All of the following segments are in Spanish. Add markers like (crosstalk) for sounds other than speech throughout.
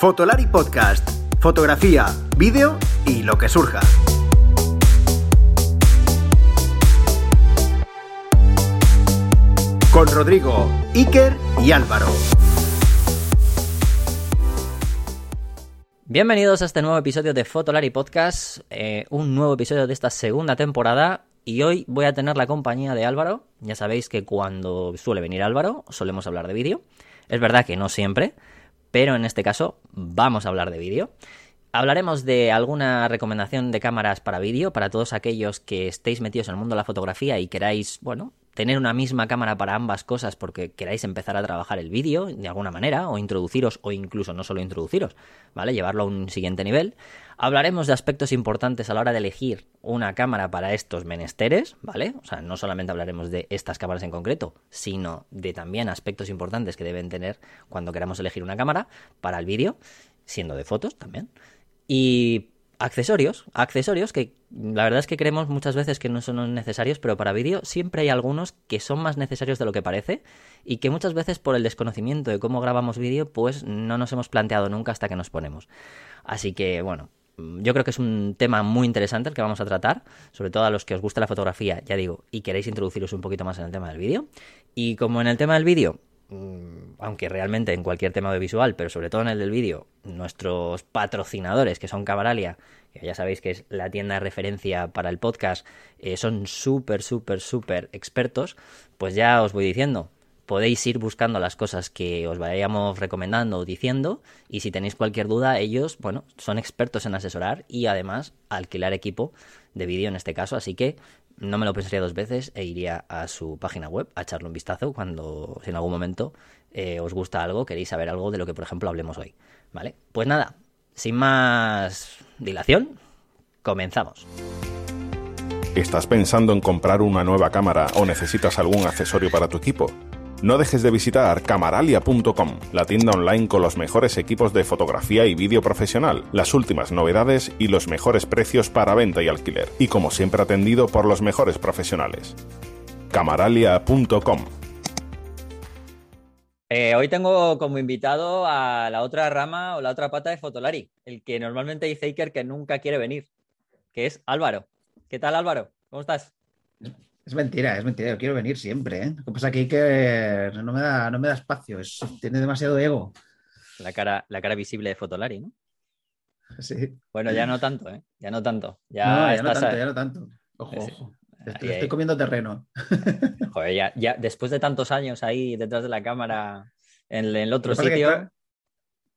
Fotolari Podcast. Fotografía, vídeo y lo que surja. Con Rodrigo, Iker y Álvaro. Bienvenidos a este nuevo episodio de Fotolari Podcast, eh, un nuevo episodio de esta segunda temporada y hoy voy a tener la compañía de Álvaro. Ya sabéis que cuando suele venir Álvaro solemos hablar de vídeo. Es verdad que no siempre, pero en este caso vamos a hablar de vídeo. Hablaremos de alguna recomendación de cámaras para vídeo para todos aquellos que estéis metidos en el mundo de la fotografía y queráis, bueno, tener una misma cámara para ambas cosas porque queráis empezar a trabajar el vídeo de alguna manera o introduciros o incluso no solo introduciros, ¿vale? Llevarlo a un siguiente nivel. Hablaremos de aspectos importantes a la hora de elegir una cámara para estos menesteres, ¿vale? O sea, no solamente hablaremos de estas cámaras en concreto, sino de también aspectos importantes que deben tener cuando queramos elegir una cámara para el vídeo, siendo de fotos también. Y accesorios, accesorios que la verdad es que creemos muchas veces que no son necesarios, pero para vídeo siempre hay algunos que son más necesarios de lo que parece y que muchas veces por el desconocimiento de cómo grabamos vídeo, pues no nos hemos planteado nunca hasta que nos ponemos. Así que bueno, yo creo que es un tema muy interesante el que vamos a tratar, sobre todo a los que os gusta la fotografía, ya digo, y queréis introduciros un poquito más en el tema del vídeo. Y como en el tema del vídeo aunque realmente en cualquier tema audiovisual, pero sobre todo en el del vídeo, nuestros patrocinadores, que son Camaralia, que ya sabéis que es la tienda de referencia para el podcast, eh, son súper, súper, súper expertos, pues ya os voy diciendo, podéis ir buscando las cosas que os vayamos recomendando o diciendo, y si tenéis cualquier duda, ellos, bueno, son expertos en asesorar y además alquilar equipo de vídeo en este caso, así que no me lo pensaría dos veces e iría a su página web a echarle un vistazo cuando, si en algún momento eh, os gusta algo, queréis saber algo de lo que, por ejemplo, hablemos hoy. ¿Vale? Pues nada, sin más dilación, comenzamos. ¿Estás pensando en comprar una nueva cámara o necesitas algún accesorio para tu equipo? No dejes de visitar camaralia.com, la tienda online con los mejores equipos de fotografía y vídeo profesional, las últimas novedades y los mejores precios para venta y alquiler, y como siempre atendido por los mejores profesionales. camaralia.com eh, hoy tengo como invitado a la otra rama o la otra pata de Fotolari, el que normalmente dice Iker que nunca quiere venir, que es Álvaro. ¿Qué tal Álvaro? ¿Cómo estás? Es mentira, es mentira. Yo quiero venir siempre. ¿eh? Lo que pasa es que no me da, no me da espacio. tiene demasiado ego. La cara, la cara visible de Fotolari, ¿no? (laughs) Sí. Bueno, ya no tanto, ¿eh? Ya no tanto. Ya, no, ya no tanto, ya no tanto. Ojo, ojo. Estoy, comiendo terreno. (laughs) Joder, ya, después de tantos años ahí detrás de la cámara en, el otro sitio.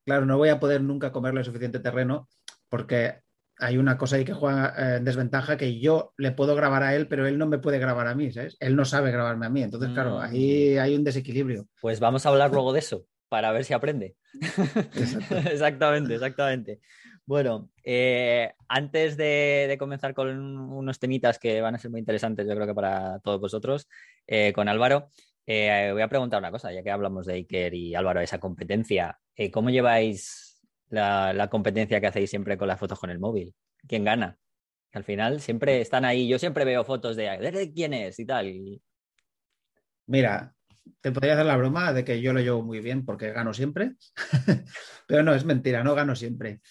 claro, no voy a poder nunca comerle suficiente terreno porque hay una cosa ahí que juega eh, en desventaja que yo le puedo grabar a él, pero él no me puede grabar a mí, ¿sabes? Él no sabe grabarme a mí. Entonces, claro, ahí mm. hay un desequilibrio. Pues vamos a hablar luego de eso, para ver si aprende. (laughs) (laughs) exactamente, exactamente. Bueno, eh, antes de, comenzar con unos temitas que van a ser muy interesantes, yo creo que para todos vosotros, eh, con Álvaro, voy a preguntar una cosa, ya que hablamos de Iker y Álvaro, esa competencia. ¿Cómo lleváis la, competencia que hacéis siempre con las fotos con el móvil. ¿Quién gana? Al final siempre están ahí. Yo siempre veo fotos de, de quién es y tal. Mira, te podría hacer la broma de que yo lo llevo muy bien porque gano siempre, (laughs) pero no, es mentira, no gano siempre.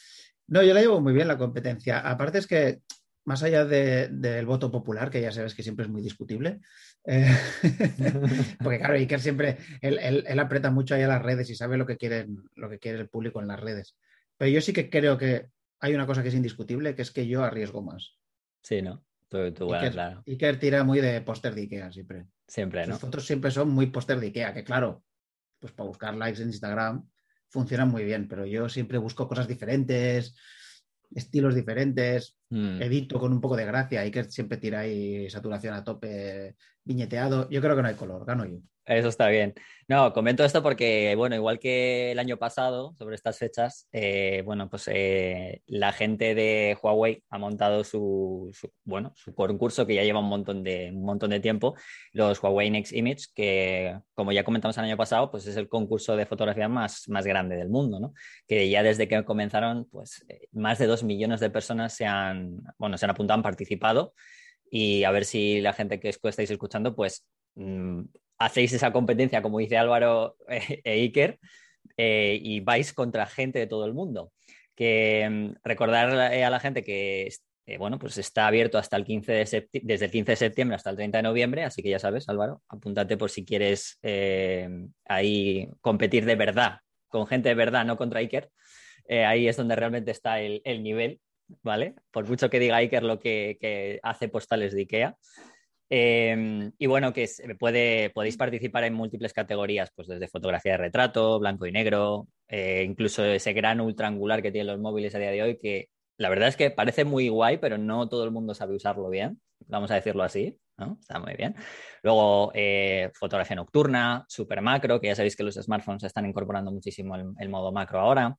No, yo la llevo muy bien la competencia. Aparte es que, más allá del voto popular, que ya sabes que siempre es muy discutible, eh, (laughs) porque claro, Iker siempre, él, aprieta mucho ahí a las redes y sabe lo que, quieren, lo que quiere el público en las redes. Pero yo sí que creo que hay una cosa que es indiscutible, que es que yo arriesgo más. Sí, ¿no? Tú, tú, claro. Iker tira muy de póster de Ikea siempre. Siempre, ¿no? Sus fotos siempre son muy póster de Ikea, que claro, pues para buscar likes en Instagram funcionan muy bien, pero yo siempre busco cosas diferentes, estilos diferentes, mm. edito con un poco de gracia, Iker siempre tira ahí saturación a tope, viñeteado. Yo creo que no hay color, gano yo. Eso está bien. No, comento esto porque, bueno, igual que el año pasado, sobre estas fechas, eh, bueno, pues eh, la gente de Huawei ha montado su, bueno, su concurso que ya lleva un montón, de, un montón de tiempo, los Huawei Next Image, que como ya comentamos el año pasado, pues es el concurso de fotografía más, más grande del mundo, ¿no? Que ya desde que comenzaron, pues eh, más de dos millones de personas se han, bueno, se han apuntado, han participado y a ver si la gente que estáis escuchando, pues mm, hacéis esa competencia, como dice Álvaro (laughs) e Iker, eh, y vais contra gente de todo el mundo. Que mm, recordar a la gente que eh, bueno, pues está abierto hasta el 15 de desde el 15 de septiembre hasta el 30 de noviembre, así que ya sabes, Álvaro, apúntate por si quieres eh, ahí competir de verdad, con gente de verdad, no contra Iker. ahí es donde realmente está el, nivel, ¿vale? Por mucho que diga Iker lo que, hace postales de Ikea. Em, y bueno, que puede, podéis participar en múltiples categorías, pues desde fotografía de retrato, blanco y negro, eh, incluso ese gran ultra angular que tienen los móviles a día de hoy, que la verdad es que parece muy guay, pero no todo el mundo sabe usarlo bien, vamos a decirlo así, ¿no? Está muy bien. Luego, eh, fotografía nocturna, super macro, que ya sabéis que los smartphones están incorporando muchísimo el, modo macro ahora.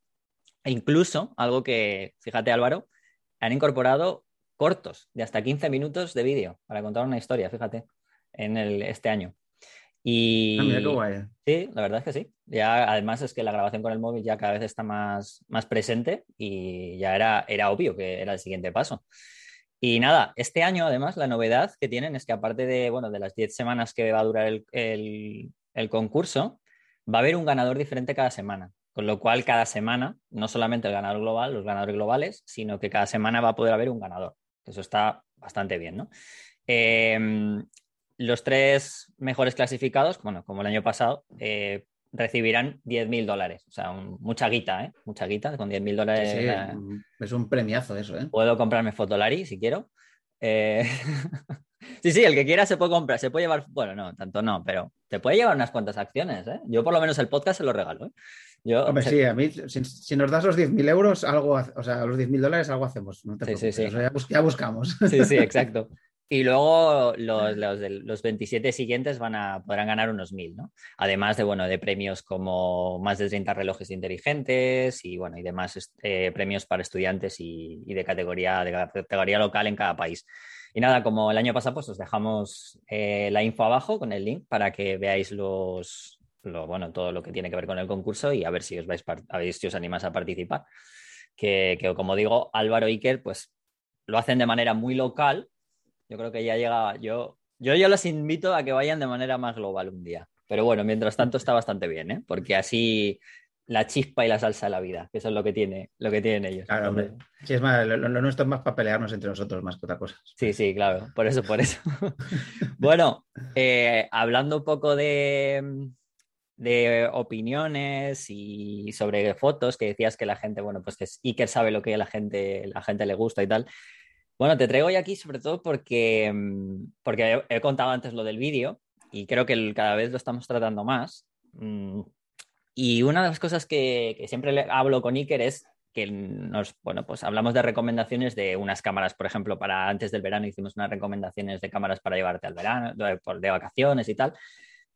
E incluso, algo que, fíjate Álvaro, han incorporado cortos de hasta 15 minutos de vídeo para contar una historia, fíjate, en el, este año. Y ah, mira qué guay. sí, la verdad es que sí. Ya, además es que la grabación con el móvil ya cada vez está más, más presente y ya era, era obvio que era el siguiente paso. Y nada, este año además la novedad que tienen es que aparte de, bueno, de las 10 semanas que va a durar el, el, el concurso, va a haber un ganador diferente cada semana. Con lo cual, cada semana, no solamente el ganador global, los ganadores globales, sino que cada semana va a poder haber un ganador. Eso está bastante bien, ¿no? Em, los tres mejores clasificados, bueno, como el año pasado, eh, recibirán 10.000 dólares. O sea, mucha guita, ¿eh? Mucha guita, con 10.000 dólares. Sí, es un premiazo eso, ¿eh? Puedo comprarme Fotolari si quiero. Eh, (laughs) sí, sí, el que quiera se puede comprar, se puede llevar, bueno, no, tanto no, pero te puede llevar unas cuantas acciones, ¿eh? Yo por lo menos el podcast se lo regalo, ¿eh? Yo, Hombre, sí, a mí, si, nos das los 10.000 euros, algo, o sea, los 10.000 dólares, algo hacemos. No te sí, sí, sí. ya, buscamos. (laughs) Sí, sí, exacto. (laughs) Y luego los, los, los, 27 siguientes van a, podrán ganar unos 1.000, ¿no? Además de, bueno, de premios como más de 30 relojes inteligentes y, bueno, y demás eh, premios para estudiantes y, y, de, categoría, de categoría local en cada país. Y nada, como el año pasado, pues os dejamos eh, la info abajo con el link para que veáis los, lo, bueno, todo lo que tiene que ver con el concurso y a ver si os vais a ver si os animáis a participar. Que, como digo, Álvaro Iker, pues lo hacen de manera muy local. Yo creo que ya llega, yo, yo, yo los invito a que vayan de manera más global un día. Pero bueno, mientras tanto está bastante bien, ¿eh? porque así la chispa y la salsa de la vida, que eso es lo que tiene, lo que tienen ellos. Claro, hombre. Sí, es más, lo, nuestro es más para pelearnos entre nosotros más que otra cosa. Sí, sí, claro, por eso, por eso. (laughs) (laughs) bueno, eh, hablando un poco de, de opiniones y sobre fotos, que decías que la gente, bueno, pues que Iker sabe lo que a la gente, la gente le gusta y tal. Bueno, te traigo hoy aquí sobre todo porque, mm, porque he, contado antes lo del vídeo y creo que cada vez lo estamos tratando más. Mm, y una de las cosas que, siempre hablo con Iker es que nos, bueno, pues hablamos de recomendaciones de unas cámaras, por ejemplo, para antes del verano hicimos unas recomendaciones de cámaras para llevarte al verano, de, vacaciones y tal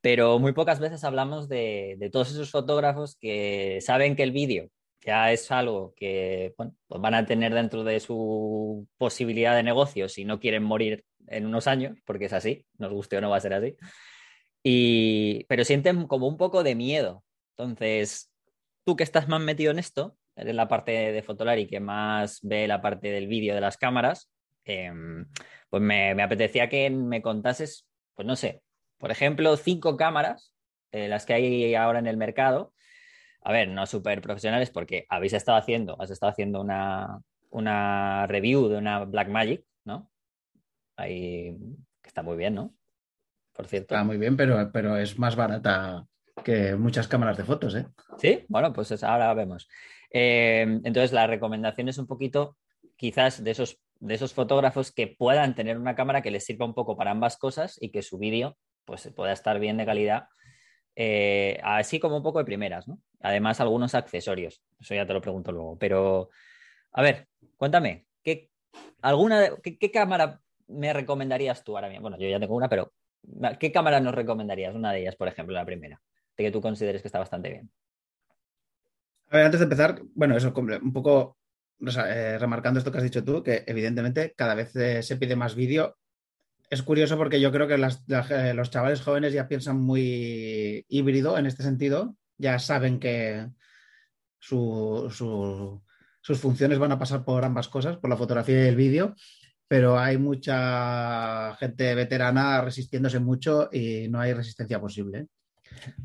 pero muy pocas veces hablamos de, todos esos fotógrafos que saben que el vídeo ya es algo que pues van a tener dentro de su posibilidad de negocio si no quieren morir en unos años, porque es así, nos guste o no va a ser así, y, pero sienten como un poco de miedo. Entonces, tú que estás más metido en esto, eres la parte de Fotolari que más ve la parte del vídeo de las cámaras, em, pues me, apetecía que me contases, pues no sé, por ejemplo, cinco cámaras, eh, las que hay ahora en el mercado. A ver, no súper profesionales porque habéis estado haciendo, has estado haciendo una, una review de una Blackmagic, ¿no? Ahí que está muy bien, ¿no? Por cierto. Está muy bien, pero, pero es más barata que muchas cámaras de fotos, ¿eh? Sí, bueno, pues ahora vemos. Eh, entonces, la recomendación es un poquito, quizás, de esos, de esos fotógrafos que puedan tener una cámara que les sirva un poco para ambas cosas y que su vídeo pues pueda estar bien de calidad, eh, así como un poco de primeras, ¿no? Además, algunos accesorios, eso ya te lo pregunto luego, pero a ver, cuéntame, ¿qué, alguna, qué, cámara me recomendarías tú ahora mismo? Bueno, yo ya tengo una, pero ¿qué cámara nos recomendarías? Una de ellas, por ejemplo, la primera, de que tú consideres que está bastante bien. A ver, antes de empezar, bueno, eso, un poco eh, remarcando esto que has dicho tú, que evidentemente cada vez eh, se pide más vídeo es curioso porque yo creo que los chavales jóvenes ya piensan muy híbrido en este sentido, ya saben que sus funciones van a pasar por ambas cosas, por la fotografía y el vídeo, pero hay mucha gente veterana resistiéndose mucho y no hay resistencia posible.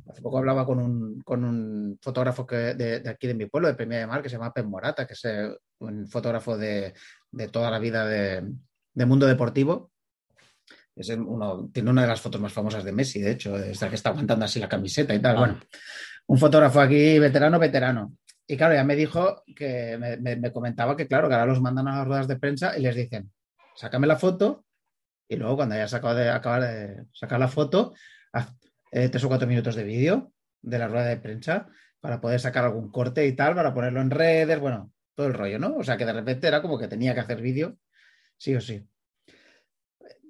Hace poco hablaba con un, con un fotógrafo que, de, aquí de mi pueblo, de Premia de Mar, que se llama Pen Morata, que es eh, un fotógrafo de, de toda la vida de, de mundo deportivo. Es uno, tiene una de las fotos más famosas de Messi, de hecho, es la que está aguantando así la camiseta y tal. Ah. Bueno, un fotógrafo aquí, veterano, veterano. Y claro, ya me dijo que me, me, comentaba que, claro, que ahora los mandan a las ruedas de prensa y les dicen, sácame la foto y luego cuando hayas acabado de acabar de sacar la foto, haz eh, tres o cuatro minutos de vídeo de la rueda de prensa para poder sacar algún corte y tal, para ponerlo en redes, bueno, todo el rollo, ¿no? O sea que de repente era como que tenía que hacer vídeo, sí o sí.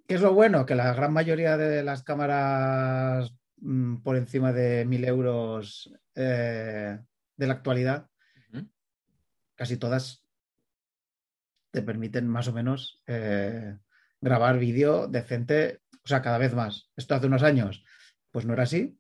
¿Qué es lo bueno? Que la gran mayoría de las cámaras mm, por encima de mil euros eh, de la actualidad, casi todas te permiten más o menos eh, grabar vídeo decente, o sea, cada vez más. Esto hace unos años, pues no era así,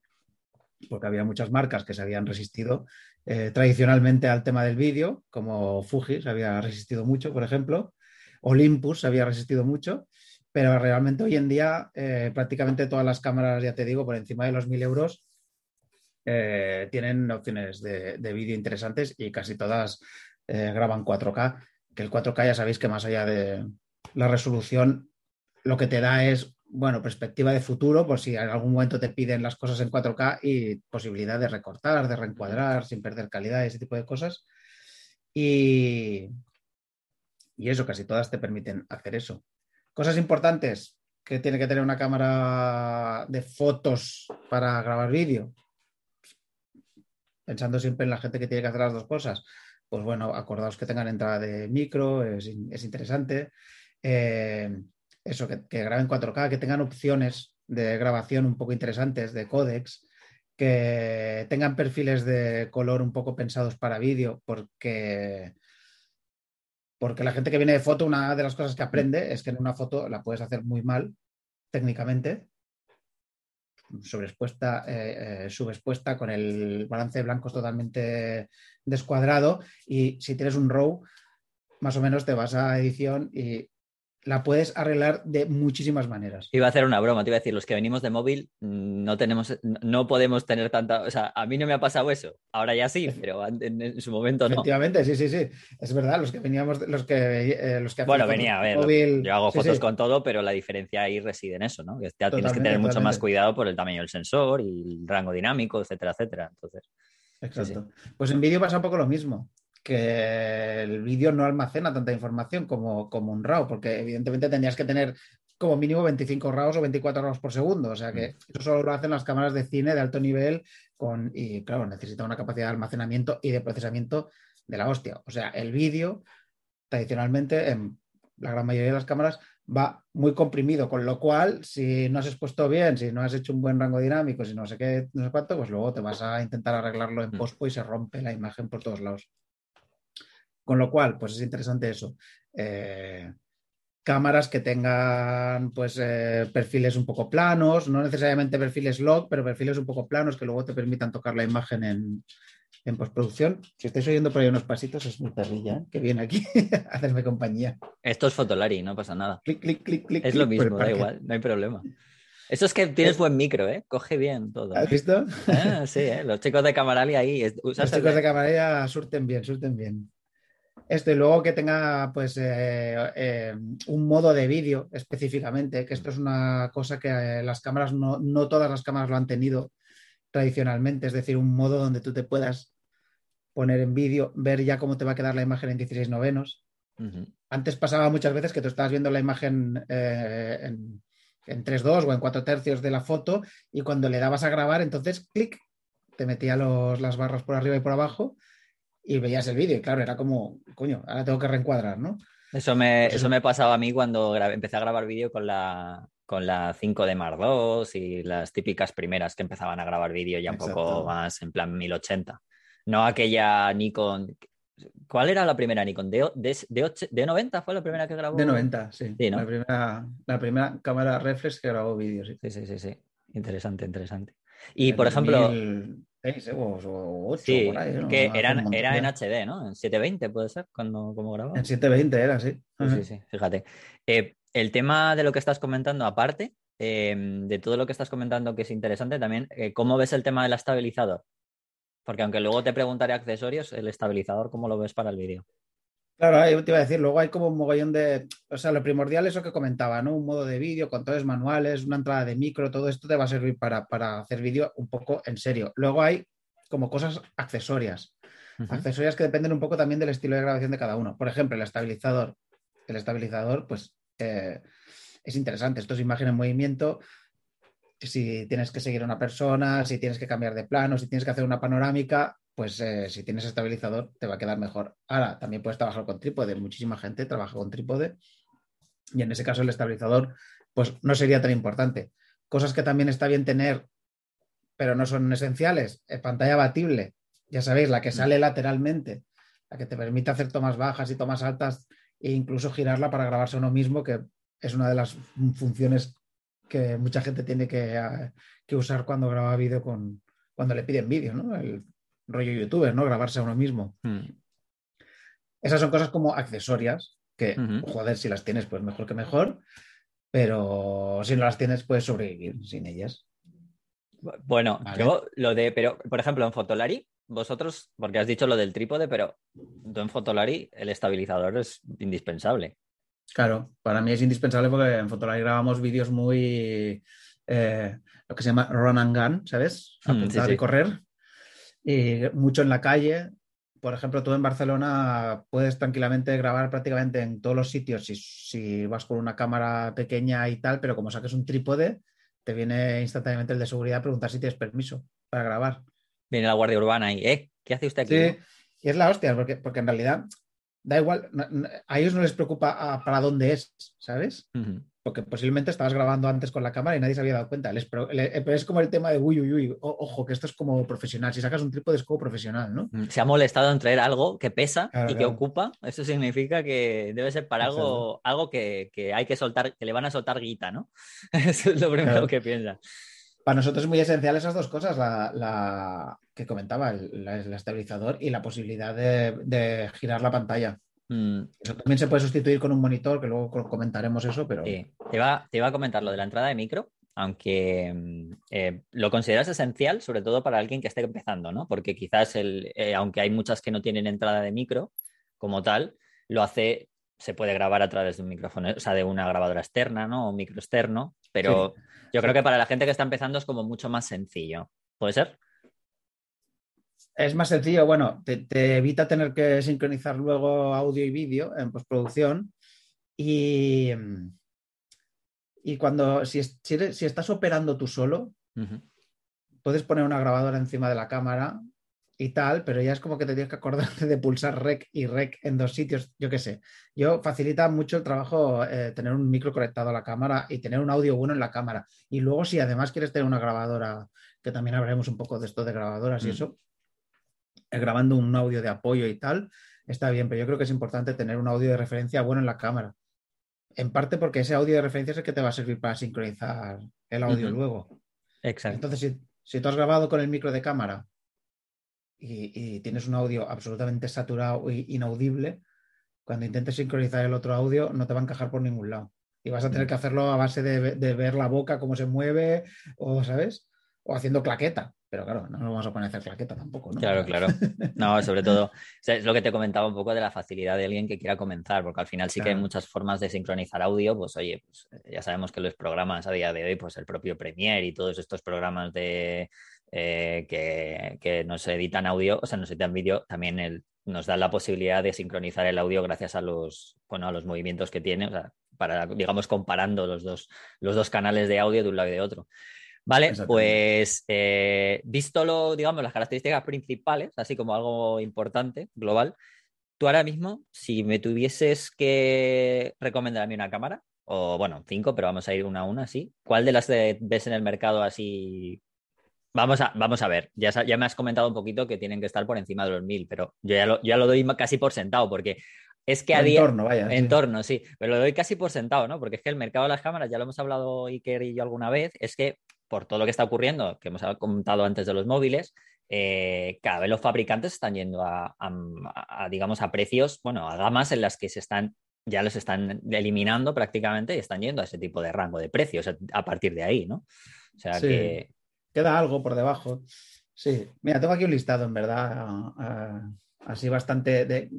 porque había muchas marcas que se habían resistido eh, tradicionalmente al tema del vídeo, como Fuji se había resistido mucho, por ejemplo, Olympus se había resistido mucho, pero realmente hoy en día eh, prácticamente todas las cámaras, ya te digo, por encima de los mil euros, eh, tienen opciones de, vídeo interesantes y casi todas graban 4K, que el 4K ya sabéis que más allá de la resolución, lo que te da es bueno, perspectiva de futuro, por si en algún momento te piden las cosas en 4K y posibilidad de recortar, de reencuadrar sin perder calidad, ese tipo de cosas. Y, y eso, casi todas te permiten hacer eso. Cosas importantes que tiene que tener una cámara de fotos para grabar vídeo. Pensando siempre en la gente que tiene que hacer las dos cosas. Pues bueno, acordaos que tengan entrada de micro, es, es interesante. Eh, eso, que, graben 4K, que tengan opciones de grabación un poco interesantes, de códex, que tengan perfiles de color un poco pensados para vídeo, porque, porque la gente que viene de foto, una de las cosas que aprende es que en una foto la puedes hacer muy mal técnicamente, sobreexpuesta, eh, eh, subexpuesta, con el balance de blancos totalmente descuadrado, y si tienes un RAW, más o menos te vas a edición y la puedes arreglar de muchísimas maneras. Iba a hacer una broma, te iba a decir, los que venimos de móvil mm, no tenemos, no podemos tener tanta, o sea, a mí no me ha pasado eso, ahora ya sí, (laughs) pero en, su momento no. Efectivamente, sí, sí, sí, es verdad, los que veníamos, los que, eh, los que Bueno, venía a ver, móvil... yo hago fotos con todo, pero la diferencia ahí reside en eso, ¿no? Que ya tienes que tener mucho más cuidado por el tamaño del sensor y el rango dinámico, etcétera, etcétera. Entonces, Exacto. Pues en vídeo pasa un poco lo mismo que el vídeo no almacena tanta información como, como un RAW, porque evidentemente tendrías que tener como mínimo 25 RAWs o 24 RAWs por segundo. O sea que mm. eso solo lo hacen las cámaras de cine de alto nivel con, y claro, necesita una capacidad de almacenamiento y de procesamiento de la hostia. O sea, el vídeo tradicionalmente en la gran mayoría de las cámaras va muy comprimido, con lo cual, si no has expuesto bien, si no has hecho un buen rango dinámico, si no sé qué, no sé cuánto, pues luego te vas a intentar arreglarlo en mm. pospo y se rompe la imagen por todos lados. Con lo cual, pues es interesante eso. Eh, cámaras que tengan pues eh, perfiles un poco planos, no necesariamente perfiles log, pero perfiles un poco planos que luego te permitan tocar la imagen en, postproducción. Si estáis oyendo por ahí unos pasitos, es mi perrilla, ¿eh? que viene aquí (laughs) a hacerme compañía. Esto es Fotolari, no pasa nada. Clic, clic, clic, clic. Es lo mismo, da igual, no hay problema. Eso es que tienes buen micro, ¿eh? Coge bien todo. ¿Has visto? Ah, sí, ¿eh? los chicos de Camarali ahí. Los chicos de Camarali surten bien, surten bien. Esto y luego que tenga pues eh, eh, un modo de vídeo específicamente, que esto es una cosa que eh, las cámaras no, no todas las cámaras lo han tenido tradicionalmente, es decir, un modo donde tú te puedas poner en vídeo, ver ya cómo te va a quedar la imagen en 16 novenos. Antes pasaba muchas veces que tú estabas viendo la imagen en, en 3.2 o en 4 tercios de la foto y cuando le dabas a grabar, entonces, clic, te metía los, las barras por arriba y por abajo y veías el vídeo. Y claro, era como, coño, ahora tengo que reencuadrar, ¿no? Eso me, eso me pasaba a mí cuando empecé a grabar vídeo con la, con la 5 de Mar 2 y las típicas primeras que empezaban a grabar vídeo ya un poco más en plan 1080. No aquella Nikon. ¿Cuál era la primera Nikon? ¿De, de, 90 fue la primera que grabó? De 90, sí. la, primera, la primera cámara reflex que grabó vídeo, sí. Sí, sí, sí, sí. Interesante, interesante. Y por ejemplo. O sí, que eran, era en HD, ¿no? En 720 puede ser, cuando como grababa. En 720 era, sí. Sí, sí, fíjate. Eh, el tema de lo que estás comentando, aparte, em, de todo lo que estás comentando que es interesante también, eh, ¿cómo ves el tema del estabilizador? Porque aunque luego te preguntaré accesorios, el estabilizador, ¿cómo lo ves para el vídeo? Claro, yo te iba a decir, luego hay como un mogollón de, o sea, lo primordial es lo que comentaba, ¿no? Un modo de vídeo, controles manuales, una entrada de micro, todo esto te va a servir para, para hacer vídeo un poco en serio. Luego hay como cosas accesorias, accesorias que dependen un poco también del estilo de grabación de cada uno. Por ejemplo, el estabilizador. El estabilizador, pues, eh, es interesante. Esto es imagen en movimiento. Si tienes que seguir a una persona, si tienes que cambiar de plano, si tienes que hacer una panorámica, pues eh, si tienes estabilizador te va a quedar mejor. Ahora, también puedes trabajar con trípode. Muchísima gente trabaja con trípode. Y en ese caso el estabilizador, pues no sería tan importante. Cosas que también está bien tener, pero no son esenciales. pantalla abatible. Ya sabéis, la que sale lateralmente, la que te permite hacer tomas bajas y tomas altas e incluso girarla para grabarse uno mismo, que es una de las funciones que mucha gente tiene que, eh, que usar cuando graba vídeo con cuando le piden vídeo, ¿no? El rollo youtuber, ¿no? Grabarse a uno mismo. Mm. Esas son cosas como accesorias, que, joder, si las tienes, pues mejor que mejor, pero si no las tienes, puedes sobrevivir sin ellas. Bueno, Vale. yo lo de, pero, por ejemplo, en Fotolari, vosotros, porque has dicho lo del trípode, pero tú en Fotolari el estabilizador es indispensable. Claro, para mí es indispensable porque en Fotolari grabamos vídeos muy, eh, lo que se llama run and gun, ¿sabes? Mm, Apuntar sí, sí. y correr. Y mucho en la calle. Por ejemplo, tú en Barcelona puedes tranquilamente grabar prácticamente en todos los sitios si, si vas con una cámara pequeña y tal, pero como saques un trípode, te viene instantáneamente el de seguridad a preguntar si tienes permiso para grabar. Viene la Guardia Urbana y, ¿eh? ¿Qué hace usted aquí? Sí, y es la hostia, porque, porque en realidad da igual, a ellos no les preocupa ah, para dónde es, ¿sabes? Porque posiblemente estabas grabando antes con la cámara y nadie se había dado cuenta. Les pro- le- pero es como el tema de uy, uy, uy, o- ojo, que esto es como profesional. Si sacas un trípode es como profesional, ¿no? Se ha molestado en traer algo que pesa Claro, y que ocupa. Eso significa que debe ser para algo, algo que, que hay que soltar, que le van a soltar guita, ¿no? (laughs) Eso es lo primero Claro. que piensa. Para nosotros es muy esencial esas dos cosas, la, la- que comentaba, el, la- el estabilizador y la posibilidad de, de girar la pantalla. Mm, Eso también se puede sustituir con un monitor, que luego co- comentaremos eso, pero sí. Te iba, te iba a comentar lo de la entrada de micro, aunque mm, eh, lo consideras esencial, sobre todo para alguien que esté empezando, ¿no? Porque quizás, el, eh, aunque hay muchas que no tienen entrada de micro como tal, lo hace, se puede grabar a través de un micrófono, o sea, de una grabadora externa, ¿no? O un micro externo, pero yo creo que para la gente que está empezando es como mucho más sencillo. ¿Puede ser? Es más sencillo. Bueno, te, te evita tener que sincronizar luego audio y vídeo en postproducción. Y, y cuando, si, es- si eres- si estás operando tú solo, puedes poner una grabadora encima de la cámara y tal, pero ya es como que te tienes que acordarte (laughs) de pulsar rec y rec en dos sitios, yo qué sé. Yo facilita mucho el trabajo eh, tener un micro conectado a la cámara y tener un audio bueno en la cámara. Y luego si además quieres tener una grabadora, que también hablaremos un poco de esto de grabadoras y Mm. eso, grabando un audio de apoyo y tal, está bien, pero yo creo que es importante tener un audio de referencia bueno en la cámara. En parte porque ese audio de referencia es el que te va a servir para sincronizar el audio luego. Exacto. Entonces, si, si tú has grabado con el micro de cámara y, y tienes un audio absolutamente saturado e inaudible, cuando intentes sincronizar el otro audio no te va a encajar por ningún lado. Y vas a tener que hacerlo a base de, de ver la boca, cómo se mueve, o, ¿sabes? O haciendo claqueta. Pero claro, no nos vamos a poner a hacer claqueta tampoco, ¿no? Claro, claro. No, (laughs) sobre todo, o sea, es lo que te comentaba un poco de la facilidad de alguien que quiera comenzar, porque al final sí que hay muchas formas de sincronizar audio, pues oye, pues, ya sabemos que los programas a día de hoy, pues el propio Premiere y todos estos programas de eh, que, que nos editan audio, o sea, nos editan vídeo, también el, nos dan la posibilidad de sincronizar el audio gracias a los, bueno, a los movimientos que tiene, o sea, para, digamos, comparando los dos, los dos canales de audio de un lado y de otro. Vale, pues eh, visto lo, digamos, las características principales, así como algo importante, global, tú ahora mismo, si me tuvieses que recomendar a mí una cámara, o bueno, cinco, pero vamos a ir una a una, sí, ¿cuál de las de- ves en el mercado así? Vamos a, vamos a ver, ya, ya me has comentado un poquito que tienen que estar por encima de los mil, pero yo ya lo, ya lo doy casi por sentado, porque es que a día... torno, vaya. sí. En torno, sí, pero lo doy casi por sentado, ¿no? Porque es que el mercado de las cámaras, ya lo hemos hablado Iker y yo alguna vez, es que por todo lo que está ocurriendo, que hemos comentado antes de los móviles, eh, cada vez los fabricantes están yendo a, a- a, digamos, a precios, bueno, a gamas en las que se están ya los están eliminando prácticamente y están yendo a ese tipo de rango de precios a partir de ahí, ¿no? O sea que. Queda algo por debajo. Sí, mira, tengo aquí un listado, en verdad, así bastante de,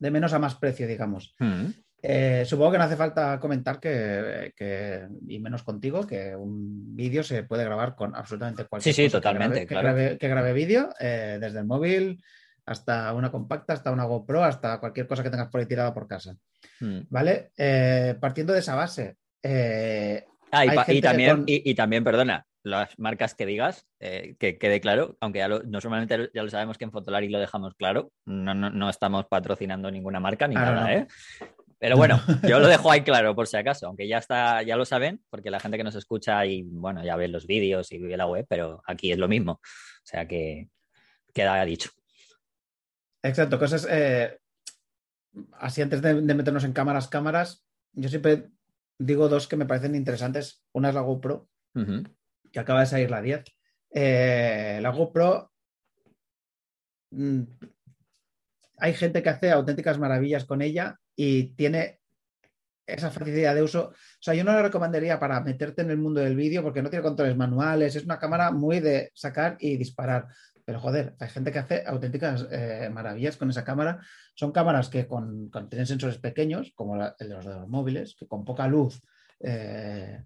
menos a más precio, digamos. Mm. Eh, supongo que no hace falta comentar que, y menos contigo, que un vídeo se puede grabar con absolutamente cualquier Sí, sí, totalmente. Que grabe, que grabe, vídeo eh, desde el móvil hasta una compacta, hasta una GoPro, hasta cualquier cosa que tengas por ahí tirada por casa. Mm. ¿Vale? Eh, partiendo de esa base. ah, y, también, y, también, perdona, las marcas que digas, que quede claro, aunque ya lo, normalmente ya lo sabemos que en Fotolari lo dejamos claro, no, no, estamos patrocinando ninguna marca ni ah, nada, ¿eh? Pero bueno, (laughs) yo lo dejo ahí claro por si acaso, aunque ya está, ya lo saben, porque la gente que nos escucha y bueno, ya ve los vídeos y ve la web, pero aquí es lo mismo. O sea que queda dicho. Exacto, cosas eh, así antes de, meternos en cámaras, cámaras, yo siempre digo dos que me parecen interesantes. Una es la GoPro, que acaba de salir la 10. Eh, la GoPro mm, hay gente que hace auténticas maravillas con ella y tiene esa facilidad de uso. O sea, yo no la recomendaría para meterte en el mundo del vídeo porque no tiene controles manuales, es una cámara muy de sacar y disparar. Pero joder, hay gente que hace auténticas eh, maravillas con esa cámara. Son cámaras que con, tienen sensores pequeños, como los de los móviles, que con poca luz eh,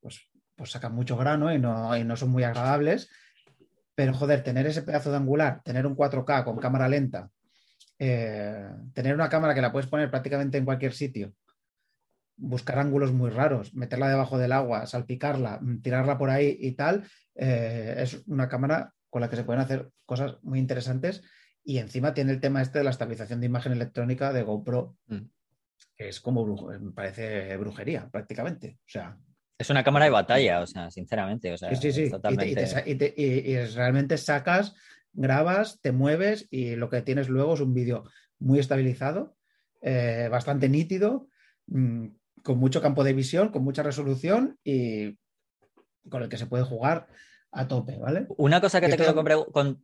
pues, pues sacan mucho grano y no, y no son muy agradables. Pero joder, tener ese pedazo de angular, tener un 4K con cámara lenta, eh, tener una cámara que la puedes poner prácticamente en cualquier sitio, buscar ángulos muy raros, meterla debajo del agua, salpicarla, mm, tirarla por ahí y tal, eh, es una cámara con la que se pueden hacer cosas muy interesantes y encima tiene el tema este de la estabilización de imagen electrónica de GoPro, mm. que es como, me parece brujería prácticamente. O sea, es una cámara de batalla, o sea, sinceramente. O sea, sí, sí, sí. Y, realmente sacas, grabas, te mueves y lo que tienes luego es un vídeo muy estabilizado, eh, bastante nítido, mm, con mucho campo de visión, con mucha resolución y con el que se puede jugar a tope, ¿vale? Una cosa que te quiero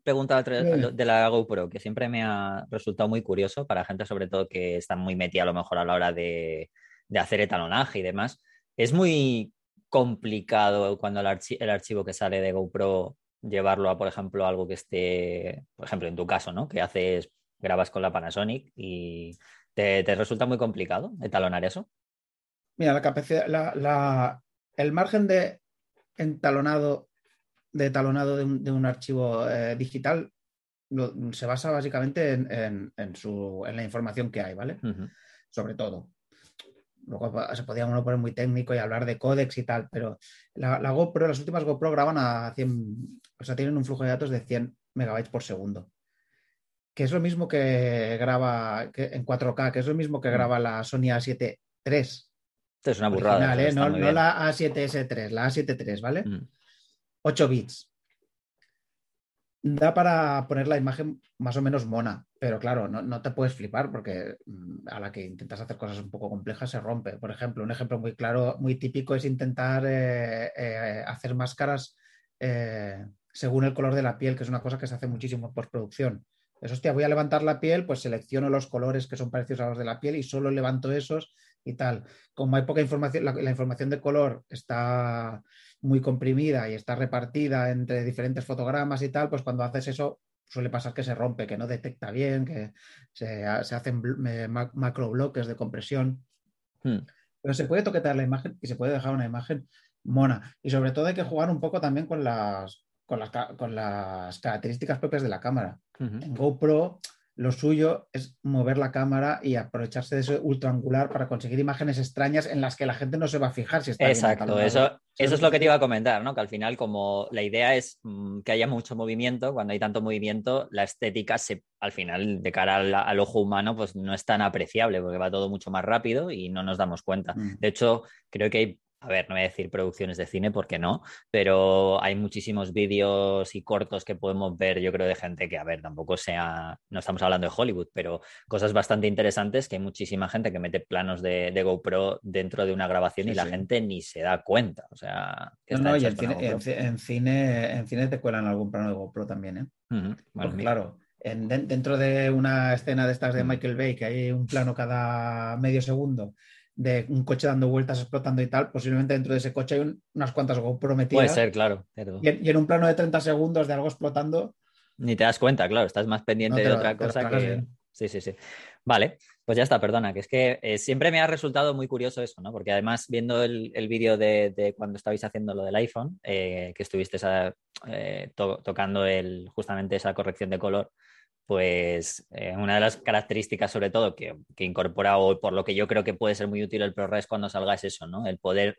preguntar de la GoPro, que siempre me ha resultado muy curioso para gente sobre todo que está muy metida a lo mejor a la hora de, de hacer etalonaje y demás, es muy complicado cuando el, archivo que sale de GoPro llevarlo a, por ejemplo, algo que esté, por ejemplo, en tu caso, ¿no? Que haces, grabas con la Panasonic y te, resulta muy complicado etalonar eso. Mira, la capacidad, la, el margen de entalonado, de etalonado de un, archivo eh, digital se basa básicamente en, su, en, la información que hay, ¿vale? Sobre todo. Luego se podía uno poner muy técnico y hablar de códex y tal, pero la, GoPro, las últimas GoPro graban a 100, o sea, tienen un flujo de datos de 100 megabytes por segundo. Que es lo mismo que graba en 4K, que es lo mismo que mm. graba la Sony A7 III. Esto es una burrada. ¿eh? no, la A7S3, la A7 III, ¿vale? 8 mm. bits da para poner la imagen más o menos mona, pero claro, no, te puedes flipar porque mm, a la que intentas hacer cosas un poco complejas se rompe. Por ejemplo, un ejemplo muy claro, muy típico es intentar eh, eh, hacer máscaras eh, según el color de la piel, que es una cosa que se hace muchísimo en postproducción. Eso, hostia, voy a levantar la piel, pues selecciono los colores que son parecidos a los de la piel y solo levanto esos y tal. Como hay poca información, la información de color está muy comprimida y está repartida entre diferentes fotogramas y tal, pues cuando haces eso suele pasar que se rompe, que no detecta bien, que se, hacen macro bloques de compresión. Hmm. Pero se puede toquetear la imagen y se puede dejar una imagen mona. Y sobre todo hay que jugar un poco también con las, con las, con las características propias de la cámara. En GoPro lo suyo es mover la cámara y aprovecharse de ese ultraangular para conseguir imágenes extrañas en las que la gente no se va a fijar si está Exacto, eso, eso es lo que te iba a comentar, ¿no? Que al final, como la idea es mm, que haya mucho movimiento, cuando hay tanto movimiento, la estética se, al final, de cara al, ojo humano, pues no es tan apreciable, porque va todo mucho más rápido y no nos damos cuenta. Mm. De hecho, creo que hay a ver, no voy a decir producciones de cine porque no, pero hay muchísimos vídeos y cortos que podemos ver, yo creo, de gente que, a ver, tampoco sea, no estamos hablando de Hollywood, pero cosas bastante interesantes que hay muchísima gente que mete planos de, GoPro dentro de una grabación y la gente ni se da cuenta. O sea, no, no, y en cine, en, cine, en cine te cuelan algún plano de GoPro también, ¿eh? claro, en- den- dentro de una escena de estas de Mm. Michael Bay, que hay un plano cada medio segundo de un coche dando vueltas, explotando y tal, posiblemente dentro de ese coche hay un- unas cuantas GoPro metidas. Puede ser, claro. pero Y en, y en un plano de 30 segundos de algo explotando, Ni te das cuenta, claro, estás más pendiente No, de otra cosa que. bien. Sí, sí, sí. Vale, pues ya está, perdona, que es que eh, siempre me ha resultado muy curioso eso, ¿no? Porque además, viendo el, el vídeo de, de cuando estabais haciendo lo del iPhone, eh, que estuviste esa- eh, to- tocando el, justamente esa corrección de color, pues eh, una de las características, sobre todo, que, que incorpora o por lo que yo creo que puede ser muy útil el ProRes cuando salga es eso, ¿no? El poder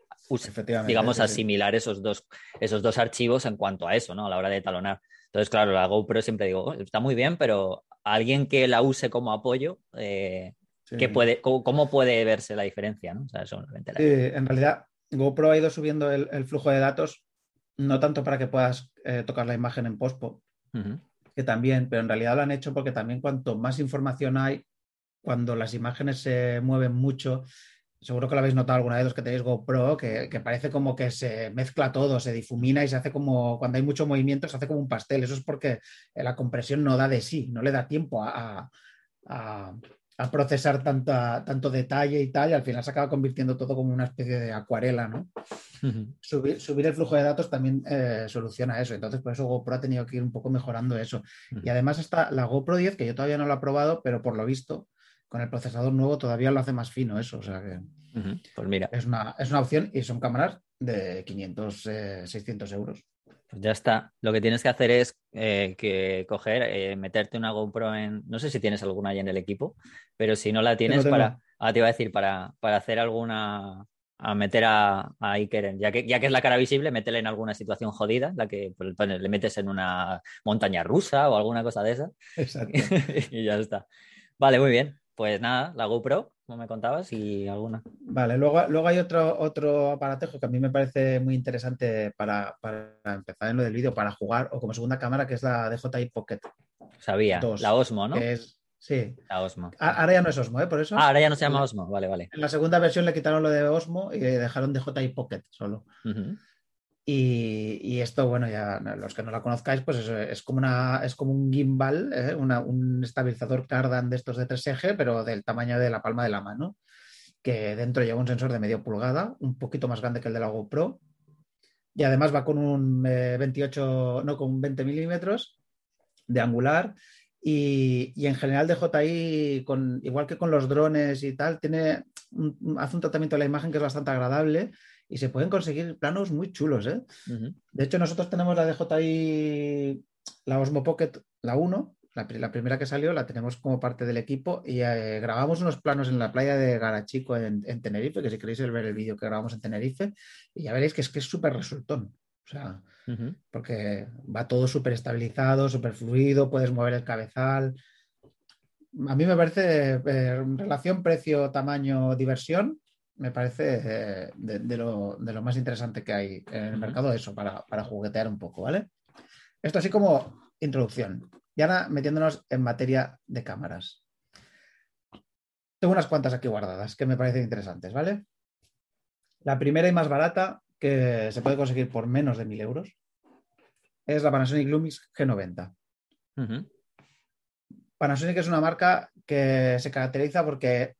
digamos, sí. asimilar esos dos, esos dos archivos en cuanto a eso, ¿no? A la hora de talonar. Entonces, claro, la GoPro siempre digo, "Oh, está muy bien, pero alguien que la use como apoyo, eh, Sí. ¿qué puede, cómo, cómo puede verse la diferencia, ¿no? O sea, la- en realidad GoPro ha ido subiendo el, el flujo de datos, no tanto para que puedas eh, tocar la imagen en pospo. Que también, pero en realidad lo han hecho porque también cuanto más información hay, cuando las imágenes se mueven mucho, seguro que lo habéis notado alguna vez los que tenéis GoPro, que, que parece como que se mezcla todo, se difumina y se hace como, cuando hay mucho movimiento, se hace como un pastel. Eso es porque la compresión no da de sí, no le da tiempo a, procesar tanta, tanto detalle y tal, y al final se acaba convirtiendo todo como una especie de acuarela, ¿no? Subir, subir el flujo de datos también eh, soluciona eso. Entonces, por eso GoPro ha tenido que ir un poco mejorando eso. Y además está la GoPro 10, que yo todavía no lo he probado, pero por lo visto, con el procesador nuevo todavía lo hace más fino eso. O sea que. Pues mira, es una, es una opción y son cámaras de 500, eh, 600 euros. Pues ya está. Lo que tienes que hacer es eh, que coger, eh, meterte una GoPro en. No sé si tienes alguna ahí en el equipo, pero si no la tienes para. Ah, te iba a decir, para, para hacer alguna. A meter a, a Iker, en- ya que, ya que es la cara visible, métele en alguna situación jodida, la que pues, le metes en una montaña rusa o alguna cosa de esa, Exacto. (laughs) y ya está. Vale, muy bien. Pues nada, la GoPro, como me contabas, y alguna. Vale, luego, luego hay otro, otro aparatejo que a mí me parece muy interesante para, para empezar en lo del vídeo, para jugar o como segunda cámara, que es la DJI Pocket. Sabía, la Osmo, ¿no? que es, sí, La Osmo. A- ahora ya no es Osmo, ¿eh? Por eso. Ah, ahora ya no se llama Osmo, vale, vale. En la segunda versión le quitaron lo de Osmo y dejaron DJI Pocket solo. Y, esto, bueno, ya los que no la conozcáis, pues es, como, una, es como un gimbal, ¿eh? Un estabilizador cardan de estos de 3 eje, pero del tamaño de la palma de la mano, que dentro lleva un sensor de medio pulgada, un poquito más grande que el de la GoPro, y además va con un eh, 28, no, con 20 milímetros de angular. Y, y en general DJI, con, igual que con los drones y tal, tiene hace un tratamiento de la imagen que es bastante agradable y se pueden conseguir planos muy chulos. ¿eh? De hecho, nosotros tenemos la DJI, la Osmo Pocket, la 1, la, pri- la primera que salió, la tenemos como parte del equipo y eh, grabamos unos planos en la playa de Garachico en, en Tenerife, que si queréis ver el vídeo que grabamos en Tenerife, y ya veréis que es que es súper resultón. O sea, porque va todo súper estabilizado, súper fluido, puedes mover el cabezal. A mí me parece, eh, relación precio-tamaño-diversión, me parece eh, de, de lo, de lo más interesante que hay en el mercado, eso, para, para juguetear un poco, ¿vale? Esto así como introducción. Y ahora metiéndonos en materia de cámaras. Tengo unas cuantas aquí guardadas que me parecen interesantes, ¿vale? La primera y más barata que se puede conseguir por menos de 1000 euros es la Panasonic Lumix G90. Ujú. Panasonic es una marca que se caracteriza porque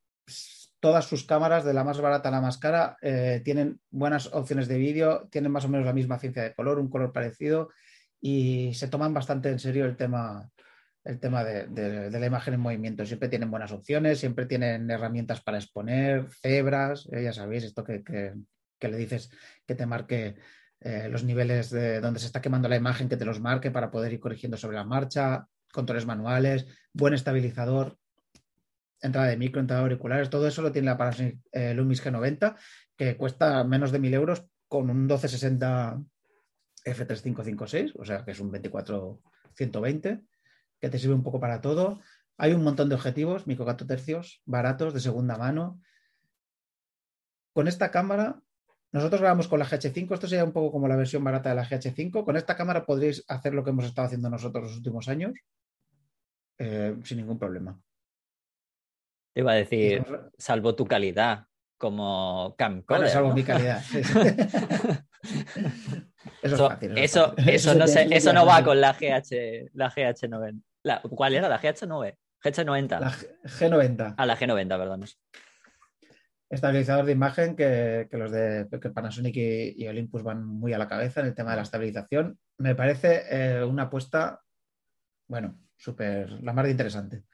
todas sus cámaras, de la más barata a la más cara, eh, tienen buenas opciones de vídeo, tienen más o menos la misma ciencia de color, un color parecido y se toman bastante en serio el tema, el tema de, la imagen en movimiento. Siempre tienen buenas opciones, siempre tienen herramientas para exponer, cebras, eh, ya sabéis, esto que le dices que te marque eh, los niveles de donde se está quemando la imagen, que te los marque para poder ir corrigiendo sobre la marcha, controles manuales, buen estabilizador, entrada de micro, entrada de auriculares, todo eso lo tiene la Panasonic eh, Lumix G90, que cuesta menos de 1000 euros con un 1260 F3556, o sea que es un 24-120, que te sirve un poco para todo. Hay un montón de objetivos, micro 4 tercios, baratos, de segunda mano. Con esta cámara, nosotros grabamos con la GH5, esto sería un poco como la versión barata de la GH5. Con esta cámara podréis hacer lo que hemos estado haciendo nosotros los últimos años eh, sin ningún problema. Te iba a decir, salvo tu calidad como camcorder. Bueno, salvo ¿no? mi calidad. sí, sí. (laughs) Eso es fácil. eso, eso no, se se- tiene- eso no va con la GH, la GH90. La- ¿Cuál era? ¿La GH9? GH90. La G- G90. Ah, la G90, perdón. Estabilizador de imagen que, que los de que Panasonic y, y Olympus van muy a la cabeza en el tema de la estabilización. Me parece eh, una apuesta, bueno, súper, la más de interesante.